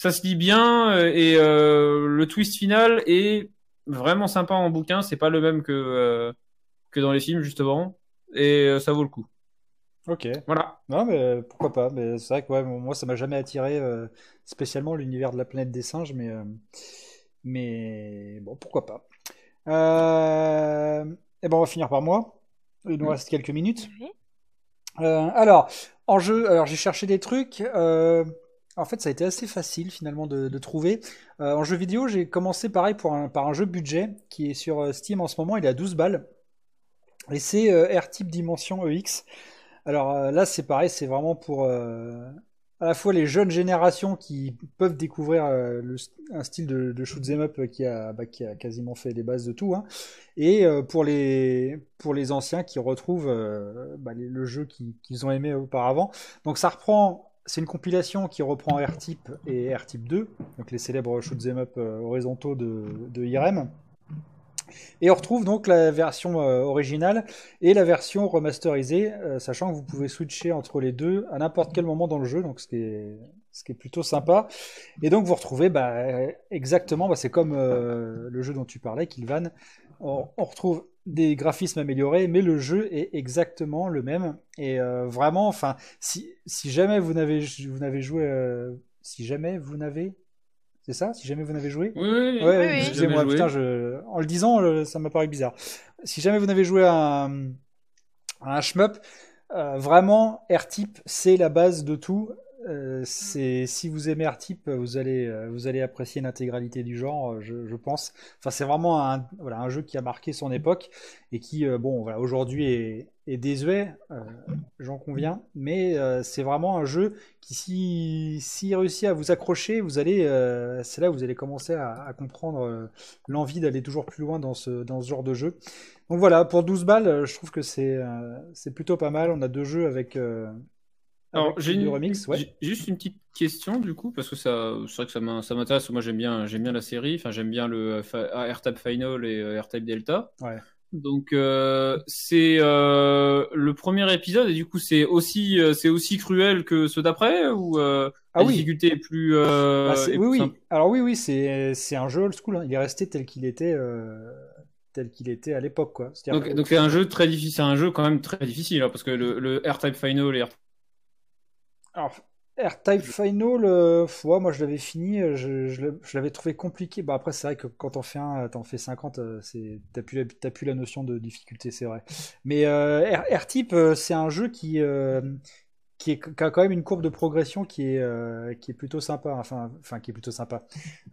Ça se lit bien euh, et euh, le twist final est vraiment sympa en bouquin. C'est pas le même que euh, que dans les films justement, et euh, ça vaut le coup. Ok. Voilà. Non, mais pourquoi pas. Mais c'est vrai que ouais, moi, ça m'a jamais attiré euh, spécialement l'univers de la planète des singes, mais, euh, mais bon, pourquoi pas. Euh, et ben, on va finir par moi. Il nous reste quelques minutes. Euh, alors, en jeu, alors j'ai cherché des trucs. En fait, ça a été assez facile finalement de, trouver. Euh, en jeu vidéo, j'ai commencé pareil pour un, par un jeu budget qui est sur euh, Steam en ce moment. Il est à 12 balles. Et c'est euh, R-Type Dimension EX. Alors là, c'est pareil, c'est vraiment pour à la fois les jeunes générations qui peuvent découvrir un style de, de shoot up qui a, bah, qui a quasiment fait les bases de tout, hein, et pour les pour les anciens qui retrouvent bah, le jeu qui- qu'ils ont aimé auparavant. Donc ça reprend, c'est une compilation qui reprend R-Type et R-Type 2, donc les célèbres shoot 'em up euh, horizontaux de, de IRM. Et on retrouve donc la version euh, originale et la version remasterisée, euh, sachant que vous pouvez switcher entre les deux à n'importe quel moment dans le jeu, donc ce qui est, ce qui est plutôt sympa. Et donc vous retrouvez bah, exactement, bah, c'est comme le jeu dont tu parlais, Kilvan, on, on retrouve des graphismes améliorés, mais le jeu est exactement le même. Et euh, vraiment, enfin, si, si jamais vous n'avez vous n'avez joué, euh, si jamais vous n'avez, c'est ça, si jamais vous n'avez joué? Oui, oui, Ouais, oui. excusez-moi, putain, je... en le disant, euh, ça m'a paru bizarre. Si jamais vous n'avez joué à un, à un shmup, euh, vraiment, R-Type, c'est la base de tout. Euh, c'est si vous aimez R-Type, vous allez euh, vous allez apprécier l'intégralité du genre, euh, je, je pense. Enfin, c'est vraiment un voilà un jeu qui a marqué son époque et qui euh, bon voilà aujourd'hui est, est désuet, euh, j'en conviens, mais c'est vraiment un jeu qui si s'il réussit à vous accrocher, vous allez c'est là où vous allez commencer à, à comprendre l'envie d'aller toujours plus loin dans ce dans ce genre de jeu. Donc voilà, pour 12 balles, je trouve que c'est c'est plutôt pas mal. On a deux jeux avec Alors, avec j'ai du une, remix, ouais. j'ai juste une petite question du coup, parce que ça, c'est vrai que ça m'in- ça m'intéresse. Moi, j'aime bien, j'aime bien la série. Enfin, j'aime bien le euh, fa- R-Type Final et euh, R-Type Delta. Ouais. Donc, euh, c'est euh, le premier épisode et du coup, c'est aussi, c'est aussi cruel que ceux d'après ou euh, Ah la oui. difficulté est plus. Ah, est oui, plus oui. Alors oui, oui, c'est c'est un jeu old school. hein. Il est resté tel qu'il était, tel qu'il était à l'époque, quoi. Donc, que- c'est un jeu très difficile, c'est un jeu quand même très difficile hein, parce que le, le R-Type Final et Alors, R-Type Final, euh, ouais, moi je l'avais fini, euh, je, je l'ai- je l'avais trouvé compliqué. Bah après, c'est vrai que quand on fait un, t'en fais 50, euh, c'est, t'as plus, la- plus la notion de difficulté, c'est vrai. Mais euh, R-Type, euh, c'est un jeu qui, euh, qui, est, qui a quand même une courbe de progression qui est, euh, qui est plutôt sympa, enfin, enfin qui est plutôt sympa,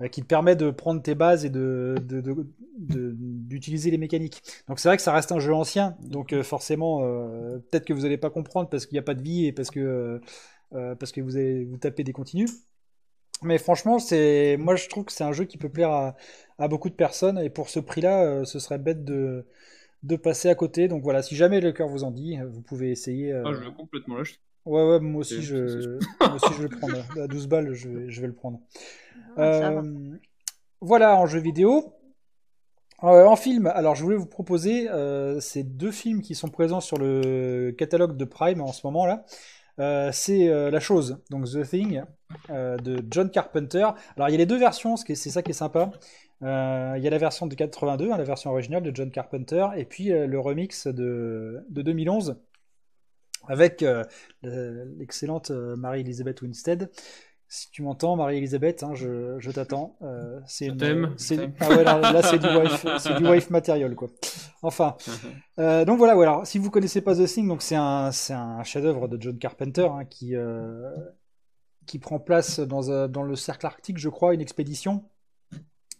euh, qui te permet de prendre tes bases et de, d'utiliser les mécaniques. Donc c'est vrai que ça reste un jeu ancien, donc euh, forcément, euh, peut-être que vous n'allez pas comprendre parce qu'il n'y a pas de vie et parce que euh, parce que vous avez, vous tapez des continues. Mais franchement, c'est, moi je trouve que c'est un jeu qui peut plaire à, à beaucoup de personnes et pour ce prix-là, euh, ce serait bête de, de passer à côté. Donc voilà, si jamais le cœur vous en dit, vous pouvez essayer. euh, Ah, je vais complètement l'acheter. Ouais, ouais, moi aussi, je, moi aussi je vais le prendre. À 12 balles, je vais, je vais le prendre. Va. Euh, voilà, en jeu vidéo. Euh, en film, alors je voulais vous proposer euh, ces deux films qui sont présents sur le catalogue de Prime en ce moment là. Euh, c'est euh, La Chose, donc The Thing, euh, de John Carpenter. Alors il y a les deux versions, c'est ça qui est sympa. Il y a la version de 82, hein, la version originale de John Carpenter, et puis le remix de, de 2011 avec le- l'excellente euh, Marie-Elisabeth Winstead. Si tu m'entends, Marie-Elisabeth, hein, je, je t'attends. Euh, c'est ah ouais, là, là, c'est du wife, c'est du wife matériel quoi. Enfin, euh, donc voilà, voilà. Si vous connaissez pas The Thing, donc c'est un, c'est un chef-d'œuvre de John Carpenter hein, qui euh, qui prend place dans, un- dans le cercle arctique, je crois, une expédition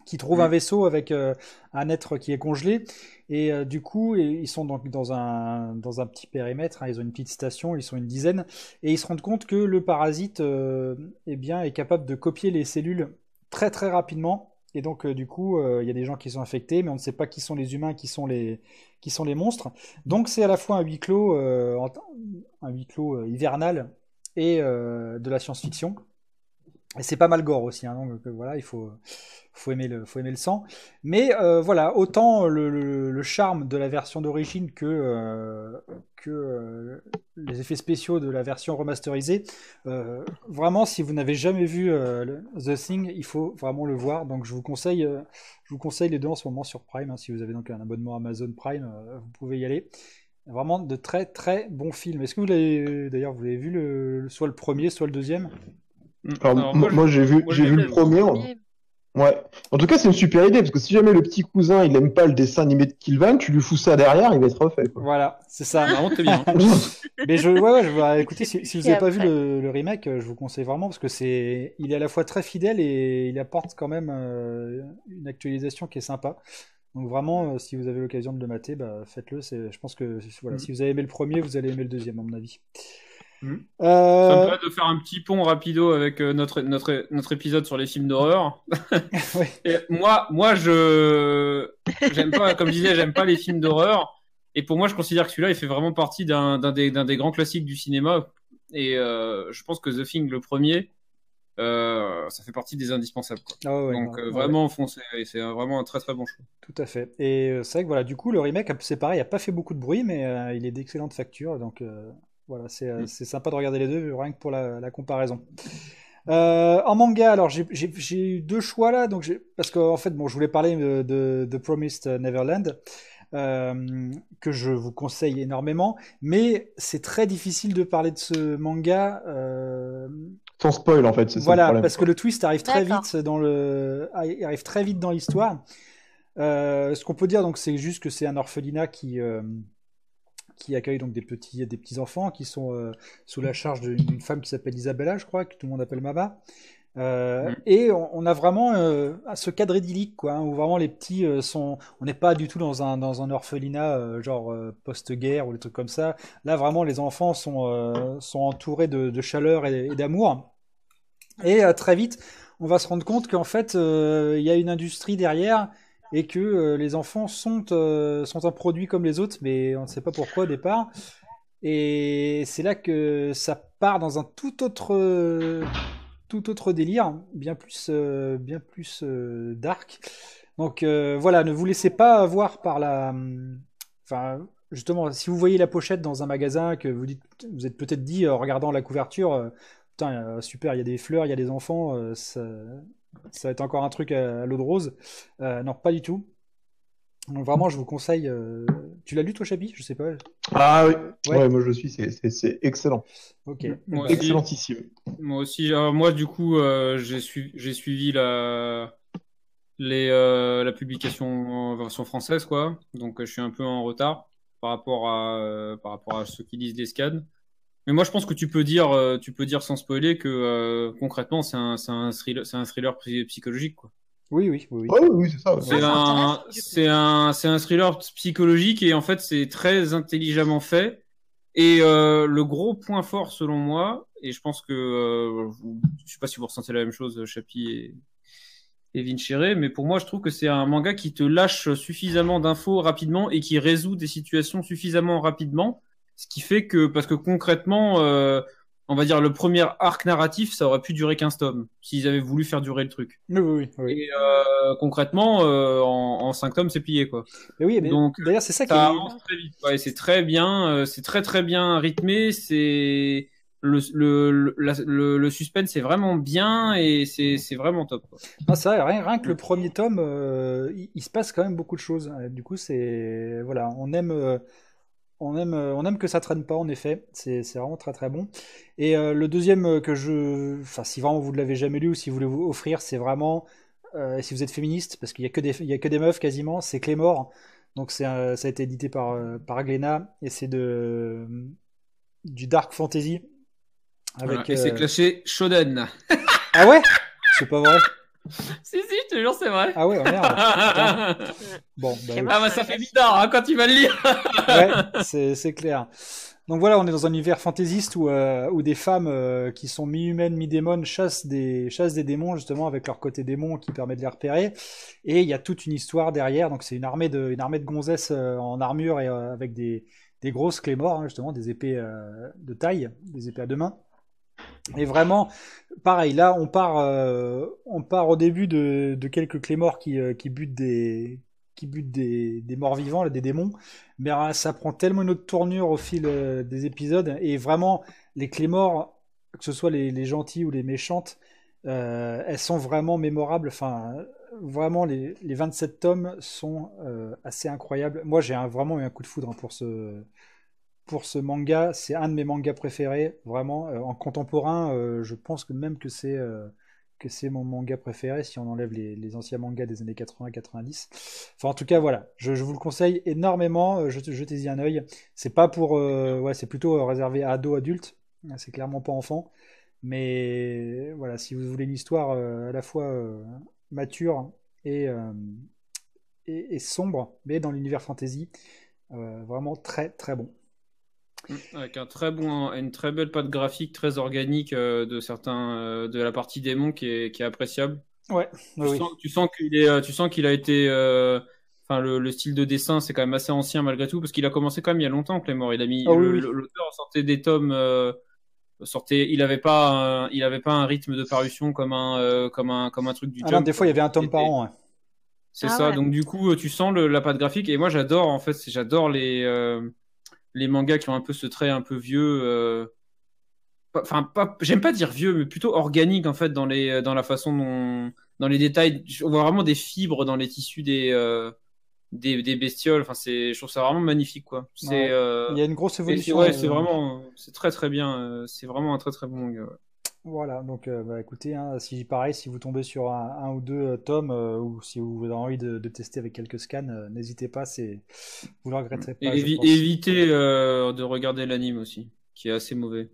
qui trouve un vaisseau avec euh, un être qui est congelé. Et euh, du coup ils sont donc dans un dans un petit périmètre, hein, ils ont une petite station, ils sont une dizaine. Et ils se rendent compte que le parasite euh, eh bien est capable de copier les cellules très très rapidement. Et donc du coup il y a des gens qui sont infectés mais on ne sait pas qui sont les humains, qui sont les qui sont les monstres. Donc c'est à la fois un huis clos un huis clos hivernal et de la science-fiction. Et c'est pas mal gore aussi, hein, donc euh, voilà, il faut, faut, aimer le, faut aimer le sang. Mais euh, voilà, autant le, charme de la version d'origine que, euh, que les effets spéciaux de la version remasterisée. vraiment, si vous n'avez jamais vu The Thing, il faut vraiment le voir. Donc je vous conseille, je vous conseille les deux en ce moment sur Prime. hein, si vous avez donc un abonnement Amazon Prime, vous pouvez y aller. Vraiment de très très bons films. Est-ce que vous l'avez d'ailleurs vous avez vu le, soit le premier, soit le deuxième? Alors, Alors, moi, j'ai vu, j'ai le premier. Premier. Ouais. En tout cas, c'est une super idée parce que si jamais le petit cousin il aime pas le dessin animé de Killvan, tu lui fous ça derrière, il va être refait. Quoi. Voilà, c'est ça. Vraiment très bien. Mais je, ouais, ouais, je vais écouter. Si, si vous n'avez pas vu le, le remake, euh, je vous conseille vraiment parce que c'est, il est à la fois très fidèle et il apporte quand même euh, une actualisation qui est sympa. Donc vraiment, euh, si vous avez l'occasion de le mater, bah, faites-le. C'est, je pense que voilà, Mm. si vous avez aimé le premier, vous allez aimer le deuxième, à mon avis. Mm. Euh, Ça me permet de faire un petit pont rapido avec euh, notre, notre, notre épisode sur les films d'horreur. Ouais. Et moi, moi, je j'aime pas, comme je disais, j'aime pas les films d'horreur. Et pour moi, je considère que celui-là, il fait vraiment partie d'un des, d'un des grands classiques du cinéma. Et euh, je pense que The Thing, le premier, euh, ça fait partie des indispensables. Quoi. ah ouais, Donc ouais, euh, ouais, vraiment, foncez. Et C'est vraiment un très très bon choix. tout à fait. Et euh, c'est vrai que voilà, du coup, le remake, c'est pareil, il a pas fait beaucoup de bruit, mais euh, il est d'excellente facture. Donc euh, voilà, c'est euh, Mm. c'est sympa de regarder les deux, rien que pour la, la comparaison. Euh, en manga, alors j'ai- eu deux choix là, donc parce qu'en fait, bon, je voulais parler de, de, de Promised Neverland, euh, que je vous conseille énormément, mais c'est très difficile de parler de ce manga. euh, Sans spoil en fait, c'est ça le voilà, parce que le twist arrive très vite dans le, arrive très vite dans l'histoire. Euh, ce qu'on peut dire, donc, c'est juste que c'est un orphelinat qui, euh, qui accueille donc des petits, des petits enfants qui sont euh, sous la charge d'une femme qui s'appelle Isabella, je crois, que tout le monde appelle Mama. Euh, Mm. Et on, on a vraiment euh, ce cadre idyllique, quoi, hein, où vraiment les petits euh, sont. On n'est pas du tout dans un, dans un orphelinat genre post-guerre ou des trucs comme ça. Là, vraiment, les enfants sont, sont entourés de, de chaleur et, et d'amour. Et très vite, on va se rendre compte qu'en fait, il y a une industrie derrière et que euh, les enfants sont, euh, sont un produit comme les autres, mais on ne sait pas pourquoi au départ. Et c'est là que ça part dans un tout autre, tout autre délire, bien plus, euh, bien plus dark. Donc voilà, ne vous laissez pas avoir par la. Enfin, justement, si vous voyez la pochette dans un magasin, que vous vous êtes peut-être dit en regardant la couverture, putain, super, il y a des fleurs, il y a des enfants, ça, ça va être encore un truc à, à l'eau de rose. Euh, non, pas du tout. Donc vraiment, je vous conseille. euh, Tu l'as lu toi, Chabi? Je sais pas. Ah oui, Ouais. ouais, moi je le suis, c'est- excellent. Ok. Moi aussi. Excellentissime. Moi aussi, alors moi du coup, euh, j'ai suivi, la, les, euh, la publication en version française, quoi. Donc euh, je suis un peu en retard par rapport à, euh, par rapport à ceux qui lisent des scans. Mais moi, je pense que tu peux dire, euh, tu peux dire sans spoiler que euh, concrètement, c'est un, c'est un thriller, c'est un thriller psy- psychologique, quoi. Oui, oui, oui. oui. Ouais, oui, oui, c'est ça. ouais. C'est un, un, c'est un thriller psychologique et en fait c'est très intelligemment fait. Et euh, le gros point fort selon moi, et je pense que, euh, je sais pas si vous ressentez la même chose, Chapi et, et Vincere, mais pour moi je trouve que c'est un manga qui te lâche suffisamment d'infos rapidement et qui résout des situations suffisamment rapidement, ce qui fait que, parce que concrètement, euh, on va dire le premier arc narratif, ça aurait pu durer 15 tomes s'ils avaient voulu faire durer le truc. Oui, oui, oui. Et euh, concrètement, euh, en, en 5 tomes, c'est plié, quoi. Mais oui, mais Donc, d'ailleurs, c'est ça qui Ça est. avance très vite. Ouais, c'est très bien, c'est très très bien rythmé. C'est le, le, le, la- le, le suspense c'est vraiment bien et c'est c'est vraiment top. Quoi. Ah, c'est vrai, rien, rien que le premier tome, euh, il, il se passe quand même beaucoup de choses. Du coup, c'est voilà, on aime, euh, on aime, euh, on aime que ça traîne pas. En effet, c'est c'est vraiment très très bon. Et euh, le deuxième euh, que je, enfin, si vraiment vous ne l'avez jamais lu ou si vous voulez vous offrir, c'est vraiment euh, si vous êtes féministe, parce qu'il y a que des, il y a que des meufs quasiment, c'est Clémore. Donc c'est, un- ça a été édité par euh, par Glénat et c'est de du dark fantasy Voilà. avec. Et c'est clashé Shonen. Ah ouais, c'est pas vrai? Si, si, je te jure, c'est vrai. Ah ouais, oh merde. ah Bon, bah, Clément. bah ça fait bizarre hein, quand tu vas le lire. ouais, c'est c'est clair. Donc voilà, on est dans un univers fantaisiste où, euh, où des femmes euh, qui sont mi-humaines, mi-démones chassent des, chassent des démons justement avec leur côté démon qui permet de les repérer. Et il y a toute une histoire derrière. Donc c'est une armée de, une armée de gonzesses euh, en armure et euh, avec des, des grosses clés morts, hein, justement, des épées euh, de taille, des épées à deux mains. Et vraiment, pareil, là, on part, euh, on part au début de, quelques clés morts qui, euh, qui butent des, qui butent des, des morts vivants, là, des démons. Mais euh, ça prend tellement une autre tournure au fil des épisodes. Et vraiment, les clés morts, que ce soit les, les gentilles ou les méchantes, elles sont vraiment mémorables. Enfin, vraiment, les, les 27 tomes sont assez incroyables. Moi, j'ai vraiment eu un coup de foudre hein, pour ce, pour ce manga. C'est un de mes mangas préférés, vraiment. Euh, en contemporain, euh, je pense que même que c'est euh, que c'est mon manga préféré si on enlève les, les anciens mangas des années 80-90. Enfin, en tout cas, voilà, je, vous le conseille énormément. je- Jetez-y un œil. C'est pas pour, ouais, c'est plutôt réservé à ados adultes. C'est clairement pas enfant. Mais voilà, si vous voulez une histoire à la fois mature et, et, et sombre, mais dans l'univers fantasy, vraiment très très bon. Avec un très bon, une très belle patte graphique, très organique euh, de certains euh, de la partie démon qui est, qui est appréciable. Ouais, Tu, oui, oui. sens, tu sens qu'il est, euh, tu sens qu'il a été, euh, enfin le, le style de dessin c'est quand même assez ancien malgré tout parce qu'il a commencé quand même il y a longtemps Clément. Il a mis Ah oui, oui. l'auteur sortait des tomes, euh, sortait, il avait pas, un, il avait pas un rythme de parution comme un, euh, comme un, comme un truc du Ah non, Jump, des fois il y avait un tome par an. ouais. C'est Ah ça. ouais. Donc du coup, tu sens le, la patte graphique. Et moi, j'adore en fait, j'adore les euh, les mangas qui ont un peu ce trait un peu vieux. euh, pas- Enfin, pas, j'aime pas dire vieux, mais plutôt organique en fait dans les dans la façon dont dans les détails. On voit vraiment des fibres dans les tissus des euh, des, des bestioles. Enfin, c'est, je trouve ça vraiment magnifique quoi. C'est Ouais. euh, Il y a une grosse évolution. ouais, euh, c'est vraiment, c'est très très bien. C'est vraiment un très très bon manga. ouais. Voilà, donc euh, bah, écoutez, hein, si pareil, si vous tombez sur un, un ou deux euh, tomes euh, ou si vous avez envie de, de tester avec quelques scans, euh, n'hésitez pas, c'est vous le regretterez pas. Évi- pense. évitez euh, de regarder l'anime aussi, qui est assez mauvais.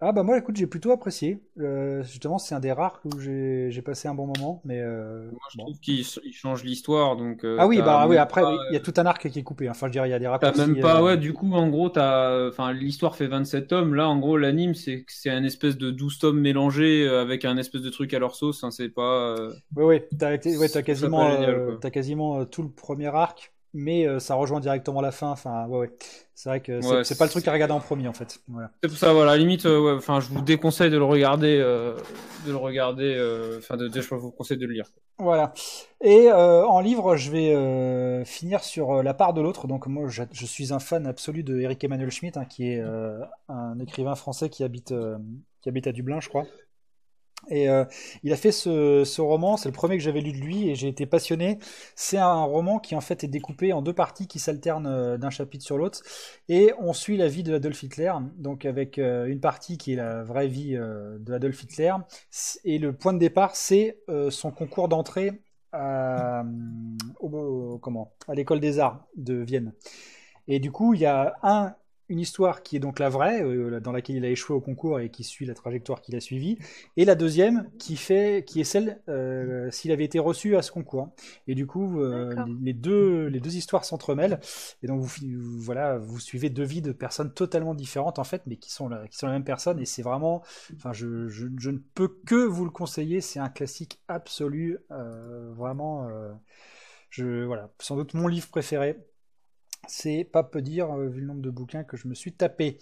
Ah bah moi, écoute, j'ai plutôt apprécié. Euh, justement, c'est un des rares où j'ai passé un bon moment, mais euh, Moi, je bon. trouve qu'il il change l'histoire, donc. euh, Ah oui, t'as bah oui, après, pas, oui, il y a tout un arc qui est coupé. Enfin, je dirais, il y a des T'as raccourcis. même pas, ouais, du coup, en gros, t'as, enfin, l'histoire fait 27 tomes. Là, en gros, l'anime, c'est, c'est un espèce de 12 tomes mélangés avec un espèce de truc à leur sauce. hein, c'est pas. Ouais, ouais, t'as ouais, t'as quasiment, t'as quasiment tout le premier arc, mais euh, ça rejoint directement la fin. Enfin, ouais, ouais. C'est vrai que c'est Ouais, pas le truc à regarder en premier, en fait. Voilà. C'est pour ça, voilà, à la limite, euh, ouais, enfin, je vous déconseille de le regarder, euh, de le regarder, enfin, de, de- je vous conseille de le lire. Voilà. Et en livre, je vais finir sur la part de l'autre. Donc moi, je, je suis un fan absolu de Eric Emmanuel Schmitt, hein, qui est un écrivain français qui habite, qui habite à Dublin, je crois. Et euh, il a fait ce, roman, c'est le premier que j'avais lu de lui et j'ai été passionné. C'est un roman qui en fait est découpé en deux parties qui s'alternent euh, d'un chapitre sur l'autre et on suit la vie de Adolf Hitler, donc avec euh, une partie qui est la vraie vie euh, de Adolf Hitler et le point de départ c'est son concours d'entrée à, comment, à l'école des arts de Vienne. Et du coup, il y a un, une histoire qui est donc la vraie, euh, dans laquelle il a échoué au concours et qui suit la trajectoire qu'il a suivie, et la deuxième qui fait, qui est celle euh, s'il avait été reçu à ce concours. Et du coup, euh, les deux, les deux histoires s'entremêlent, et donc vous, vous- voilà, vous suivez deux vies de personnes totalement différentes en fait, mais qui sont la, qui sont la même personne, et c'est vraiment, enfin, je, je, je ne peux que vous le conseiller, c'est un classique absolu, vraiment, je, voilà, sans doute mon livre préféré. C'est pas peu dire, euh, vu le nombre de bouquins que je me suis tapé.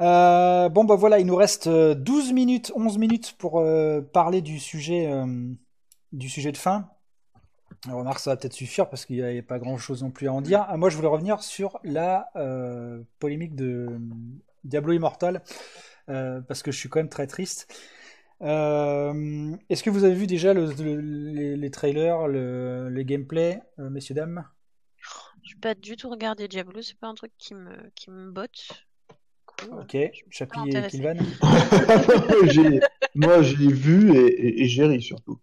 Euh, bon, bah voilà, il nous reste euh, 12 minutes, 11 minutes pour euh, parler du sujet, euh, du sujet de fin. Remarque, ça va peut-être suffire parce qu'il n'y avait pas grand-chose non plus à en dire. Ah, moi, je voulais revenir sur la euh, polémique de euh, Diablo Immortal euh, parce que je suis quand même très triste. Euh, Est-ce que vous avez vu déjà le- le- les, trailers, le, les gameplays, euh, messieurs, dames? Je pas du tout regardé Diablo, c'est pas un truc qui me, qui me botte. Cool. Ok, Chapi et. Kilvan. Moi, j'ai vu et, et, et j'ai ri surtout.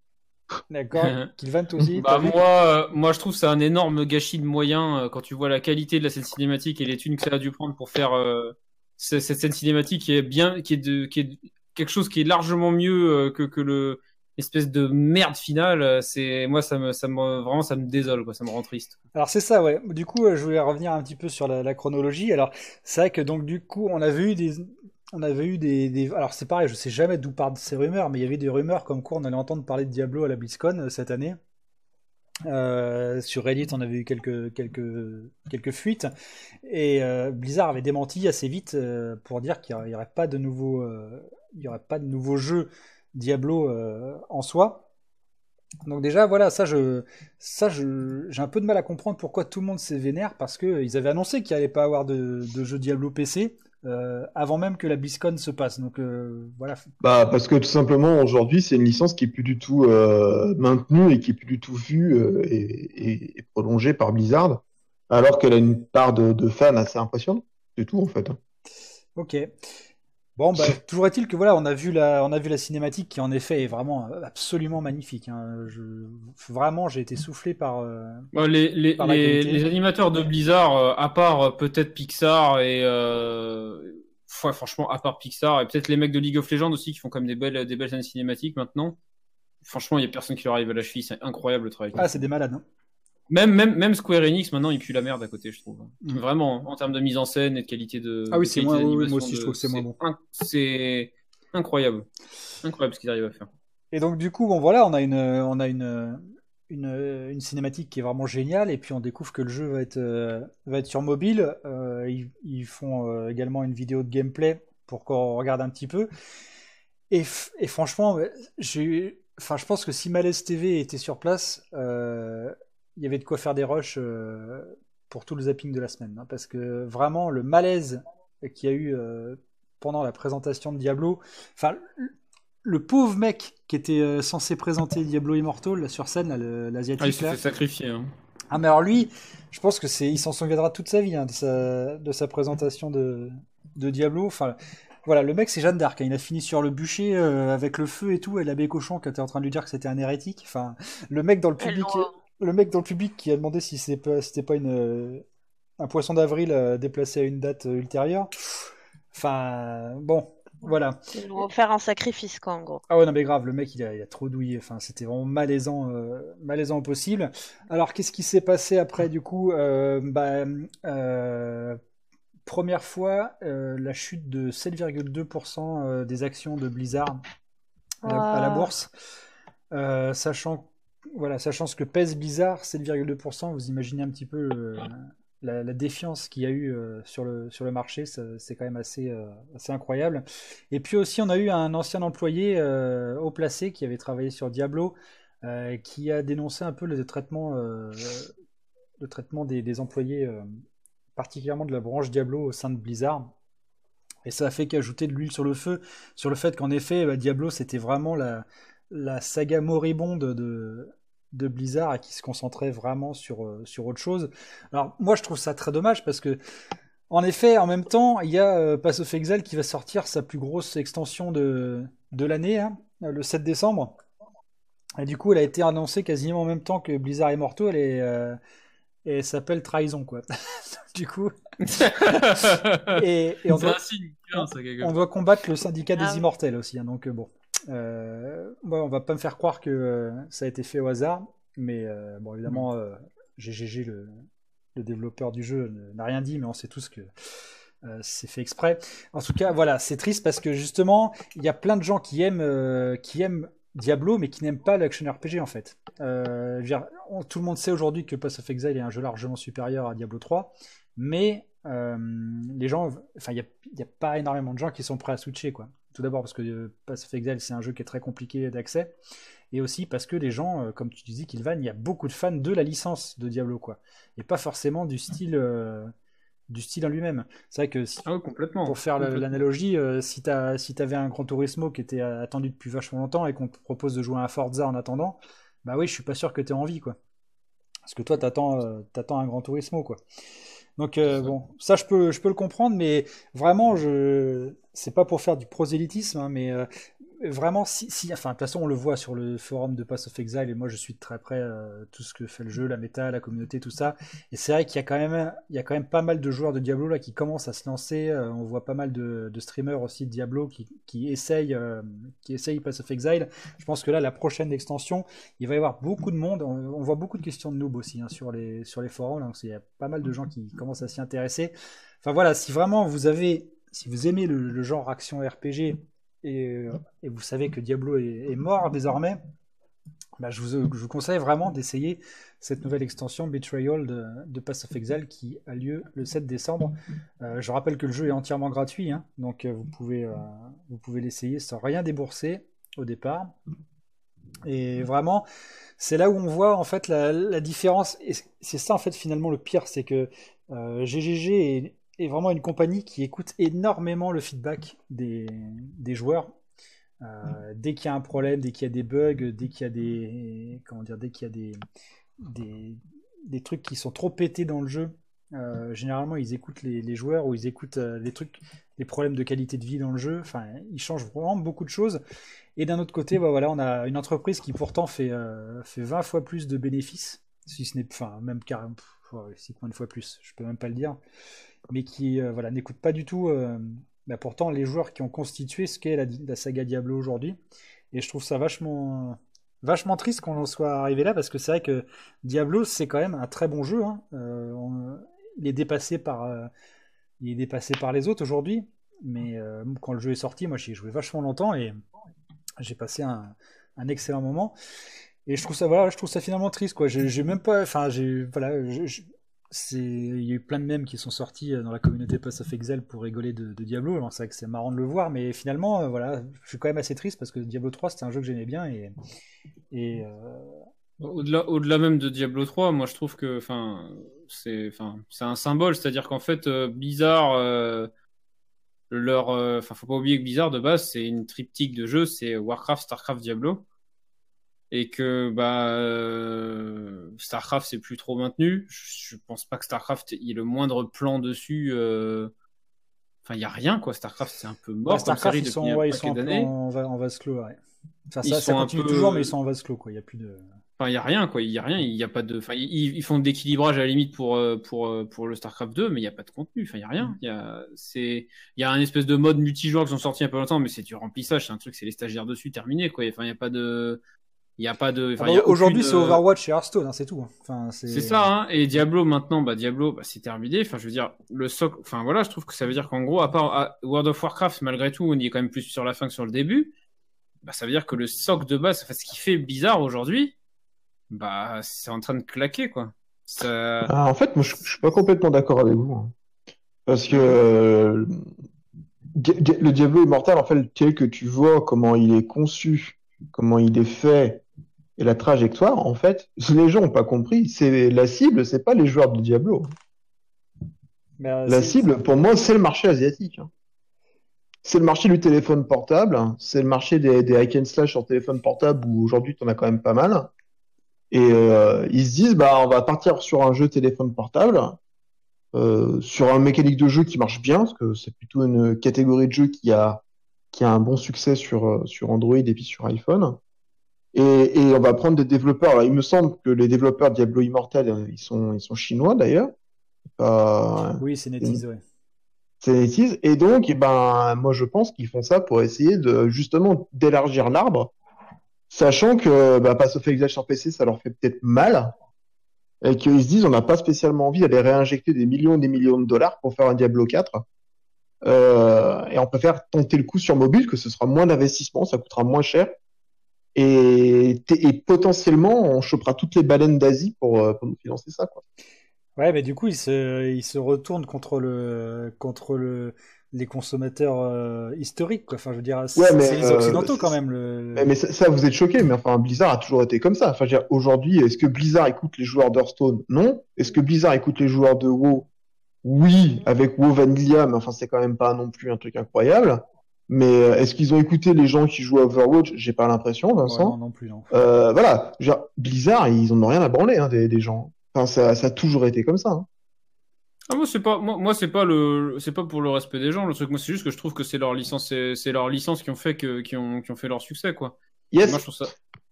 D'accord. Kylvan, toi aussi bah, moi, euh, moi, je trouve que c'est un énorme gâchis de moyens euh, quand tu vois la qualité de la scène cinématique et les thunes que ça a dû prendre pour faire euh, cette scène cinématique qui est bien, qui est, de, qui est quelque chose qui est largement mieux que, que le espèce de merde finale. C'est moi, ça me, ça me, vraiment, ça me désole, quoi. Ça me rend triste. Alors c'est ça, ouais. Du coup, je voulais revenir un petit peu sur la, chronologie. Alors c'est vrai que donc du coup, on avait eu des, on avait eu des, Alors c'est pareil, je sais jamais d'où partent ces rumeurs, mais il y avait des rumeurs comme quoi on allait entendre parler de Diablo à la BlizzCon euh, cette année. Euh, sur Reddit, on avait eu quelques, quelques, quelques fuites. Et euh, Blizzard avait démenti assez vite pour dire qu'il n'y aurait, pas de nouveau, il y aurait pas de nouveau jeu Diablo en soi. Donc déjà, voilà, ça, je, ça, je, j'ai un peu de mal à comprendre pourquoi tout le monde s'est vénère parce qu'ils avaient annoncé qu'il n'y allait pas avoir de, de jeu Diablo PC. Euh, avant même que la BlizzCon se passe. Donc euh, voilà. Bah parce que tout simplement aujourd'hui c'est une licence qui est plus du tout euh, maintenue et qui est plus du tout vue et, et, prolongée par Blizzard, alors qu'elle a une part de, de fans assez impressionnante. C'est tout en fait. Hein. Ok. Bon, bah, toujours est-il que voilà, on a vu la, on a vu la cinématique qui en effet est vraiment euh, absolument magnifique. Hein. Je, vraiment, j'ai été soufflé par. Euh, les, les, les, animateurs de Blizzard, euh, à part peut-être Pixar et franchement, à part Pixar et peut-être les mecs de League of Legends aussi qui font comme des belles, des belles scènes cinématiques maintenant. Franchement, il y a personne qui leur arrive à la cheville. C'est incroyable le travail. Ah, c'est des malades. Hein. Même, même, même Square Enix, maintenant, il pue la merde à côté, je trouve. Mm. Vraiment, en termes de mise en scène et de qualité de. Ah oui, c'est moi, moi aussi, je trouve que c'est moins bon. C'est incroyable. Incroyable ce qu'ils arrivent à faire. Et donc, du coup, bon, voilà, on a une, on a une, une, une, cinématique qui est vraiment géniale. Et puis, on découvre que le jeu va être, euh, va être sur mobile. Euh, ils, ils, font euh, également une vidéo de gameplay pour qu'on regarde un petit peu. Et, et franchement, j'ai. Enfin, je pense que si Malaise TV était sur place, il y avait de quoi faire des rushs euh, pour tout le zapping de la semaine. Hein, parce que vraiment, le malaise qu'il y a eu euh, pendant la présentation de Diablo, enfin, le pauvre mec qui était euh, censé présenter Diablo Immortal sur scène, l'asiatique. Ah, il s'est fait sacrifier. Hein. Ah, mais alors lui, je pense que c'est, il s'en souviendra toute sa vie hein, de, sa, de sa présentation de, de Diablo. Enfin, voilà, le mec c'est Jeanne d'Arc. Il a fini sur le bûcher avec le feu et tout, et l'abbé cochon qui était en train de lui dire que c'était un hérétique. Enfin, le mec dans le public le mec dans le public qui a demandé si c'était pas, une, euh, un poisson d'avril euh, déplacé à une date euh, ultérieure. Enfin, bon, voilà. Ils vont faire un sacrifice, quoi, en gros. Ah ouais, non, mais grave, le mec, il a, il a trop douillé. Enfin, c'était vraiment malaisant, malaisant au possible. Alors, qu'est-ce qui s'est passé après, du coup bah, Première fois, la chute de 7,2% des actions de Blizzard à la bourse. sachant voilà, sachant ce que pèse Blizzard, 7,2%, vous imaginez un petit peu euh, la, défiance qu'il y a eu euh, sur, le, marché, c'est quand même assez, euh, assez incroyable. Et puis aussi, on a eu un ancien employé haut placé qui avait travaillé sur Diablo, qui a dénoncé un peu le traitement, des, employés, particulièrement de la branche Diablo au sein de Blizzard. Et ça a fait qu'ajouter de l'huile sur le feu, sur le fait qu'en effet, bah, Diablo, c'était vraiment la saga moribonde de, de Blizzard et qui se concentrait vraiment sur, euh, sur autre chose. Alors moi je trouve ça très dommage parce que en effet en même temps il y a euh, Pass of Exile qui va sortir sa plus grosse extension de, de l'année hein, le 7 décembre. Et du coup elle a été annoncée quasiment en même temps que Blizzard Immortal et, euh, et elle s'appelle Trahison quoi. du coup. et, on, doit, on, doit, combattre le syndicat des ah immortels aussi. Hein, donc bon. Euh, on va pas me faire croire que euh, ça a été fait au hasard, mais euh, bon, évidemment, GGG, le, développeur du jeu, n'a rien dit, mais on sait tous que c'est fait exprès. En tout cas, voilà, c'est triste parce que justement, il y a plein de gens qui aiment, qui aiment Diablo, mais qui n'aiment pas l'action RPG en fait. tout le monde sait aujourd'hui que Pass of Exile est un jeu largement supérieur à Diablo 3, mais les gens, enfin, il n'y a, a, pas énormément de gens qui sont prêts à switcher quoi. Tout d'abord parce que euh, Pass of Exile c'est un jeu qui est très compliqué d'accès, et aussi parce que les gens, euh, comme tu disais, Kilvan, il y a beaucoup de fans de la licence de Diablo, quoi, et pas forcément du style, euh, du style en lui-même. C'est vrai que ah complètement, pour faire l'analogie, si tu si avais un Grand Turismo qui était attendu depuis vachement longtemps et qu'on te propose de jouer à un Forza en attendant, bah oui, je suis pas sûr que tu aies envie, quoi. Parce que toi, t'attends, attends un Grand Turismo, quoi. Donc bon, ça je peux, je peux le comprendre, mais vraiment, je, c'est pas pour faire du prosélytisme, hein, mais euh, vraiment, si, si, enfin, de toute façon, on le voit sur le forum de Pass of Exile, et moi, je suis très près euh, tout ce que fait le jeu, la méta, la communauté, tout ça. Et c'est vrai qu'il y a quand même, il y a quand même pas mal de joueurs de Diablo là qui commencent à se lancer. Euh, on voit pas mal de, de, streamers aussi de Diablo qui, qui essayent, euh, qui essayent Pass of Exile. Je pense que là, la prochaine extension, il va y avoir beaucoup de monde. On, voit beaucoup de questions de noob aussi hein, sur les sur les forums. donc il y a pas mal de gens qui commencent à s'y intéresser. Enfin voilà, si vraiment vous avez, si vous aimez le genre action RPG et, et, vous savez que Diablo est, est mort désormais, bah, je, vous, je, vous, conseille vraiment d'essayer cette nouvelle extension Betrayal de, de, Pass of Exile qui a lieu le 7 décembre. Euh, je rappelle que le jeu est entièrement gratuit, hein, donc euh, vous pouvez, euh, vous pouvez l'essayer sans rien débourser au départ. Et vraiment, c'est là où on voit en fait la, la différence. Et c'est ça en fait finalement le pire, c'est que GGG est, est vraiment une compagnie qui écoute énormément le feedback des, des joueurs. Euh, dès qu'il y a un problème, dès qu'il y a des bugs, dès qu'il y a des comment dire, dès qu'il y a des, des, des trucs qui sont trop pétés dans le jeu, euh, généralement ils écoutent les, les, joueurs ou ils écoutent euh, les trucs, les problèmes de qualité de vie dans le jeu. Enfin, ils changent vraiment beaucoup de choses. Et d'un autre côté, bah voilà, on a une entreprise qui pourtant fait fait 20 fois plus de bénéfices, si ce n'est, enfin même carrément, c'est combien de fois plus, je peux même pas le dire mais qui euh, voilà, n'écoute pas du tout euh, bah, pourtant les joueurs qui ont constitué ce qu'est la, saga Diablo aujourd'hui. Et je trouve ça vachement, vachement triste qu'on en soit arrivé là, parce que c'est vrai que Diablo, c'est quand même un très bon jeu. Hein. Euh, on, il, est dépassé par, euh, il est dépassé par les autres aujourd'hui, mais quand le jeu est sorti, moi j'y ai joué vachement longtemps et j'ai passé un, excellent moment. Et je trouve ça, voilà, je trouve ça finalement triste, quoi. J'ai même pas, enfin, j'ai, voilà, c'est il y a eu plein de mèmes qui sont sortis dans la communauté Pass of Exile pour rigoler de, Diablo. Alors c'est c'est marrant de le voir mais finalement euh, voilà je suis quand même assez triste parce que Diablo 3 c'était un jeu que j'aimais bien et, et euh... au-delà au-delà même de Diablo 3 moi je trouve que enfin c'est enfin c'est un symbole. C'est-à-dire qu'en fait euh, Blizzard euh, leur enfin faut pas oublier que Blizzard de base c'est une triptyque de jeux c'est Warcraft Starcraft Diablo et que bah euh, Starcraft c'est plus trop maintenu. Je, je, pense pas que Starcraft il y ait le moindre plan dessus. Euh... Enfin, il y a rien quoi. Starcraft c'est un peu mort. Ouais, Starcraft ils sont, ouais, ils sont en, va, en vase clos. Ouais. Enfin, ça, ça continue peu... toujours, mais ils sont en vase clos quoi. Il y a plus de. Enfin, il y a rien quoi. Il y a rien. Il y a pas de. Enfin, ils, ils font d'équilibrage à la limite pour pour pour le Starcraft 2, mais il y a pas de contenu. Enfin, il y a rien. Il y a c'est il y a un espèce de mode multijoueur qui sont sortis a pas longtemps, mais c'est du remplissage. C'est un truc, c'est les stagiaires dessus terminé quoi. Enfin, il y a pas de il y a pas de. Ah bah, Aujourd'hui, c'est Overwatch et Hearthstone, hein, c'est tout. Enfin, c'est ça, hein. Et Diablo maintenant, bah Diablo, bah, c'est terminé. Enfin, je veux dire, le soc. Enfin voilà, je trouve que ça veut dire qu'en gros, à part à World of Warcraft, malgré tout, on y est quand même plus sur la fin que sur le début. Bah, ça veut dire que le soc de base, enfin, ce qui fait bizarre aujourd'hui, bah, c'est en train de claquer, quoi. Ça... Ah, en fait, moi, je, je suis pas complètement d'accord avec vous, hein. parce que euh, le Diablo Immortal, en fait, tel que tu vois comment il est conçu, comment il est fait et la trajectoire, en fait, les gens n'ont pas compris. C'est la cible, c'est pas les joueurs de Diablo. Euh, la cible, pour moi, c'est le marché asiatique. Hein. C'est le marché du téléphone portable, hein. c'est le marché des, des hack and slash sur téléphone portable où aujourd'hui tu en as quand même pas mal. Et euh, ils se disent, bah, on va partir sur un jeu téléphone portable, euh, sur un mécanique de jeu qui marche bien, parce que c'est plutôt une catégorie de jeu qui a, qui a un bon succès sur, sur Android et puis sur iPhone. Et, et, on va prendre des développeurs. Alors, il me semble que les développeurs Diablo Immortal, ils sont, ils sont chinois d'ailleurs. Euh, oui, c'est NetEase, ouais. C'est NetEase. Et donc, eh ben, moi, je pense qu'ils font ça pour essayer de justement d'élargir l'arbre, sachant que bah, Pass of Exile sur PC, ça leur fait peut-être mal, et qu'ils se disent, on n'a pas spécialement envie d'aller réinjecter des millions et des millions de dollars pour faire un Diablo 4. Euh, et on préfère tenter le coup sur mobile, que ce sera moins d'investissement, ça coûtera moins cher et, et, potentiellement on chopera toutes les baleines d'Asie pour, euh, pour, nous financer ça quoi. Ouais, mais du coup il se il se retourne contre le contre le les consommateurs euh, historiques quoi. Enfin je veux dire c'est ouais, les occidentaux euh, quand même le... Mais, mais ça, ça, vous êtes choqué mais enfin Blizzard a toujours été comme ça. Enfin aujourd'hui est-ce que Blizzard écoute les joueurs d'Hearthstone? Non. Est-ce que Blizzard écoute les joueurs de WoW? Oui, avec WoW Vanilla mais enfin c'est quand même pas non plus un truc incroyable. Mais euh, est-ce qu'ils ont écouté les gens qui jouent à Overwatch? J'ai pas l'impression, Vincent. Ouais, non, non plus, non. Euh, voilà, genre, Blizzard, ils en ont rien à branler hein, des, des gens. Enfin, ça, ça, a toujours été comme ça. Hein. Ah, moi, c'est pas, moi, moi c'est pas le, c'est pas pour le respect des gens. Le truc, moi, c'est juste que je trouve que c'est leur licence, c'est, c'est leur licence qui ont fait que, qui ont, qui ont fait leur succès, quoi. Yes. Moi, je trouve ça.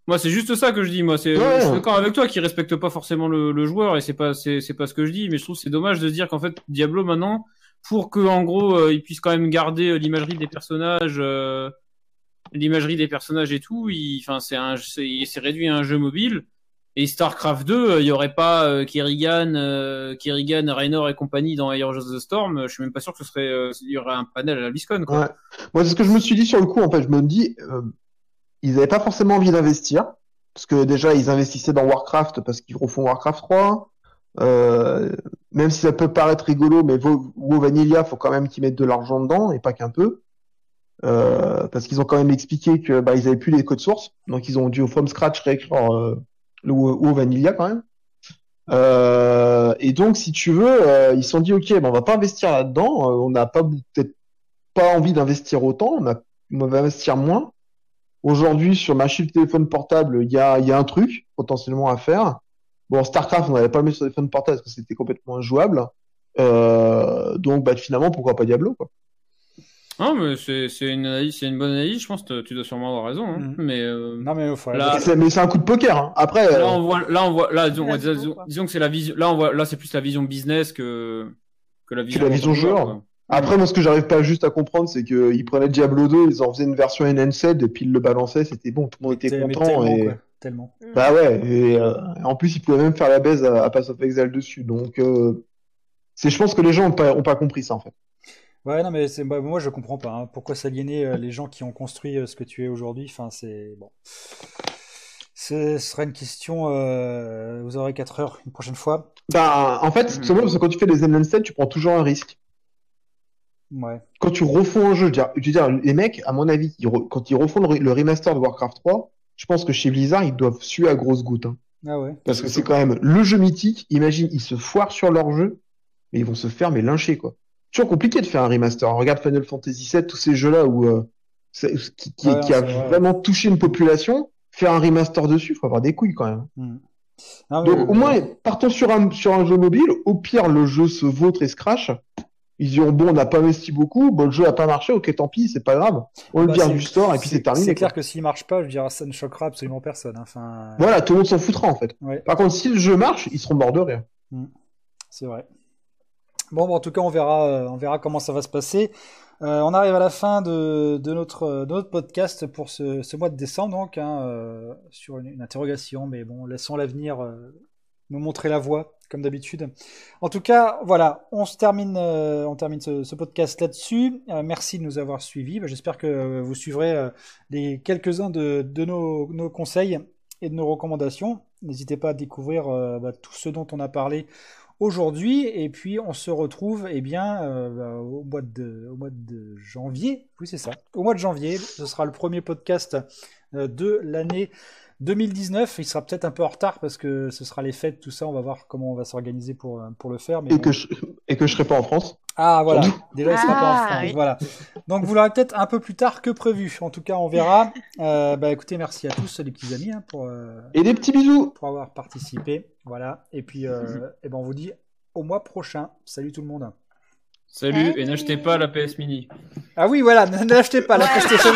Moi, c'est juste ça que je dis. Moi, c'est, je suis d'accord avec toi qui respecte pas forcément le, le joueur et c'est pas, c'est, c'est pas ce que je dis. Mais je trouve que c'est dommage de se dire qu'en fait, Diablo maintenant, pour que en gros, euh, ils puissent quand même garder euh, l'imagerie des personnages, euh, l'imagerie des personnages et tout. il- Enfin, c'est un, c'est, réduit à un jeu mobile. Et StarCraft 2, euh, il y aurait pas Kerrigan, Kerrigan, Raynor et compagnie dans Heroes of the Storm. Je suis même pas sûr que ce serait, il y aurait un panel à la BlizzCon, quoi. Ouais. Moi, c'est ce que je me suis dit sur le coup. En fait, je me dis, ils n'avaient pas forcément envie d'investir. Parce que déjà, ils investissaient dans Warcraft parce qu'ils refont Warcraft 3. Euh, même si ça peut paraître rigolo, mais WoW Vanilla, faut quand même qu'ils mettent de l'argent dedans et pas qu'un peu. Euh, parce qu'ils ont quand même expliqué que bah, ils avaient plus les codes sources, donc ils ont dû from scratch réécrire euh, le WoW Vanilla quand même. Euh, et donc, si tu veux, euh, ils se sont dit, ok, bon, on va pas investir là-dedans. Euh, on n'a pas peut-être pas envie d'investir autant. On va investir moins. Aujourd'hui, sur ma chiffre téléphone portable, il y a, il y a un truc potentiellement à faire. Bon, StarCraft, on n'avait pas le mettre sur téléphone portable parce que c'était complètement injouable. Euh, donc, bah, finalement, pourquoi pas Diablo, quoi. Non, mais c'est, c'est une analyse, c'est une bonne analyse. Je pense que tu dois sûrement avoir raison. Hein. Mhm. Mais euh, Non, mais Là- C'est- Mais c'est un coup de poker. Hein. Après, là, euh, on voit, là, on voit, là, disons, disons- que c'est la vision. Là, on voit, là, c'est plus la vision business que que la vision. la vision joueur. Après, moi, ce que j'arrive pas juste à comprendre, c'est qu'ils prenaient Diablo 2, ils en faisaient une version enhanced et puis ils le balançaient, c'était bon, tout le monde était content. tellement, Et... quoi, tellement. Mm. Bah ouais, et euh, en plus, ils pouvaient même faire la baise à, à Pass of Exile dessus. Donc, euh, c'est, je pense que les gens ont pas, ont pas compris ça, en fait. Ouais, non, mais c'est, bah, moi je comprends pas. hein. Pourquoi s'aliéner euh, les gens qui ont construit euh, ce que tu es aujourd'hui? Enfin, c'est bon. Ce serait une question. euh, vous aurez 4 heures une prochaine fois. Bah, en fait, c'est simplement parce que quand tu fais des enhanced, tu prends toujours un risque. Ouais. Quand tu refons un jeu, je veux dire, je veux dire, les mecs, à mon avis, ils re- quand ils refont le, re- le remaster de Warcraft 3, je pense que chez Blizzard, ils doivent suer à grosses gouttes. hein. Ah ouais. Parce que c'est quand même le jeu mythique. Imagine, ils se foirent sur leur jeu, mais ils vont se faire mais lyncher, quoi. Toujours compliqué de faire un remaster. Regarde Final Fantasy VII, tous ces jeux-là où euh, qui, qui, Ouais, qui a vrai. vraiment touché une population, faire un remaster dessus, faut avoir des couilles quand même. Hmm. Non, mais, Donc au moins, partons sur un, sur un jeu mobile. Au pire, le jeu se vautre et se crache. Ils diront bon, on n'a pas investi beaucoup, bon, le jeu a pas marché, ok, tant pis, c'est pas grave. On le Bah, vire du store et puis c'est terminé. C'est clair que s'il marche pas, je dirais, ça ne choquera absolument personne. hein. Enfin, Voilà, tout le monde s'en foutra en fait. ouais, Par contre, si le jeu marche, ils seront morts de rire. c'est vrai. Bon, bon, en tout cas, on verra, euh, on verra comment ça va se passer. Euh, on arrive à la fin de, de notre, de notre podcast pour ce, ce mois de décembre, donc, hein, euh, sur une, une interrogation, mais bon, laissons l'avenir euh, nous montrer la voie, comme d'habitude. En tout cas, voilà, on se termine, euh, on termine ce, podcast là-dessus. Euh, merci de nous avoir suivis. Bah, J'espère que euh, vous suivrez les quelques-uns de, nos, conseils et de nos recommandations. N'hésitez pas à découvrir bah, tout ce dont on a parlé aujourd'hui. Et puis, on se retrouve eh bien, bah, au, mois de, janvier. Oui, c'est ça. Au mois de janvier, ce sera le premier podcast de l'année 2019. Il sera peut-être un peu en retard parce que ce sera les fêtes, tout ça. On va voir comment on va s'organiser pour, euh, pour le faire. Mais Et bon. que je, et que je serai pas en France. Ah voilà, déjà il sera pas en Ah, France, oui. voilà. Donc vous l'aurez peut-être un peu plus tard que prévu. En tout cas, on verra. Euh, bah écoutez, merci à tous les petits amis hein, pour, euh, Et des petits bisous. pour avoir participé. Voilà. Et puis, euh, eh ben on vous dit au mois prochain. Salut tout le monde. Salut, et n'achetez pas la PS Mini. Ah oui, voilà, n'achetez pas la ouais, PlayStation.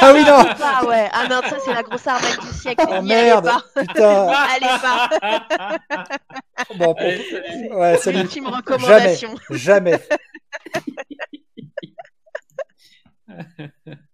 ah oui, non. Pas, ouais. Ah non, ça c'est la grosse arnaque du siècle. Oh merde, allez putain. allez pas. bon, pour... ouais, c'est l'ultime recommandation. Jamais. Jamais.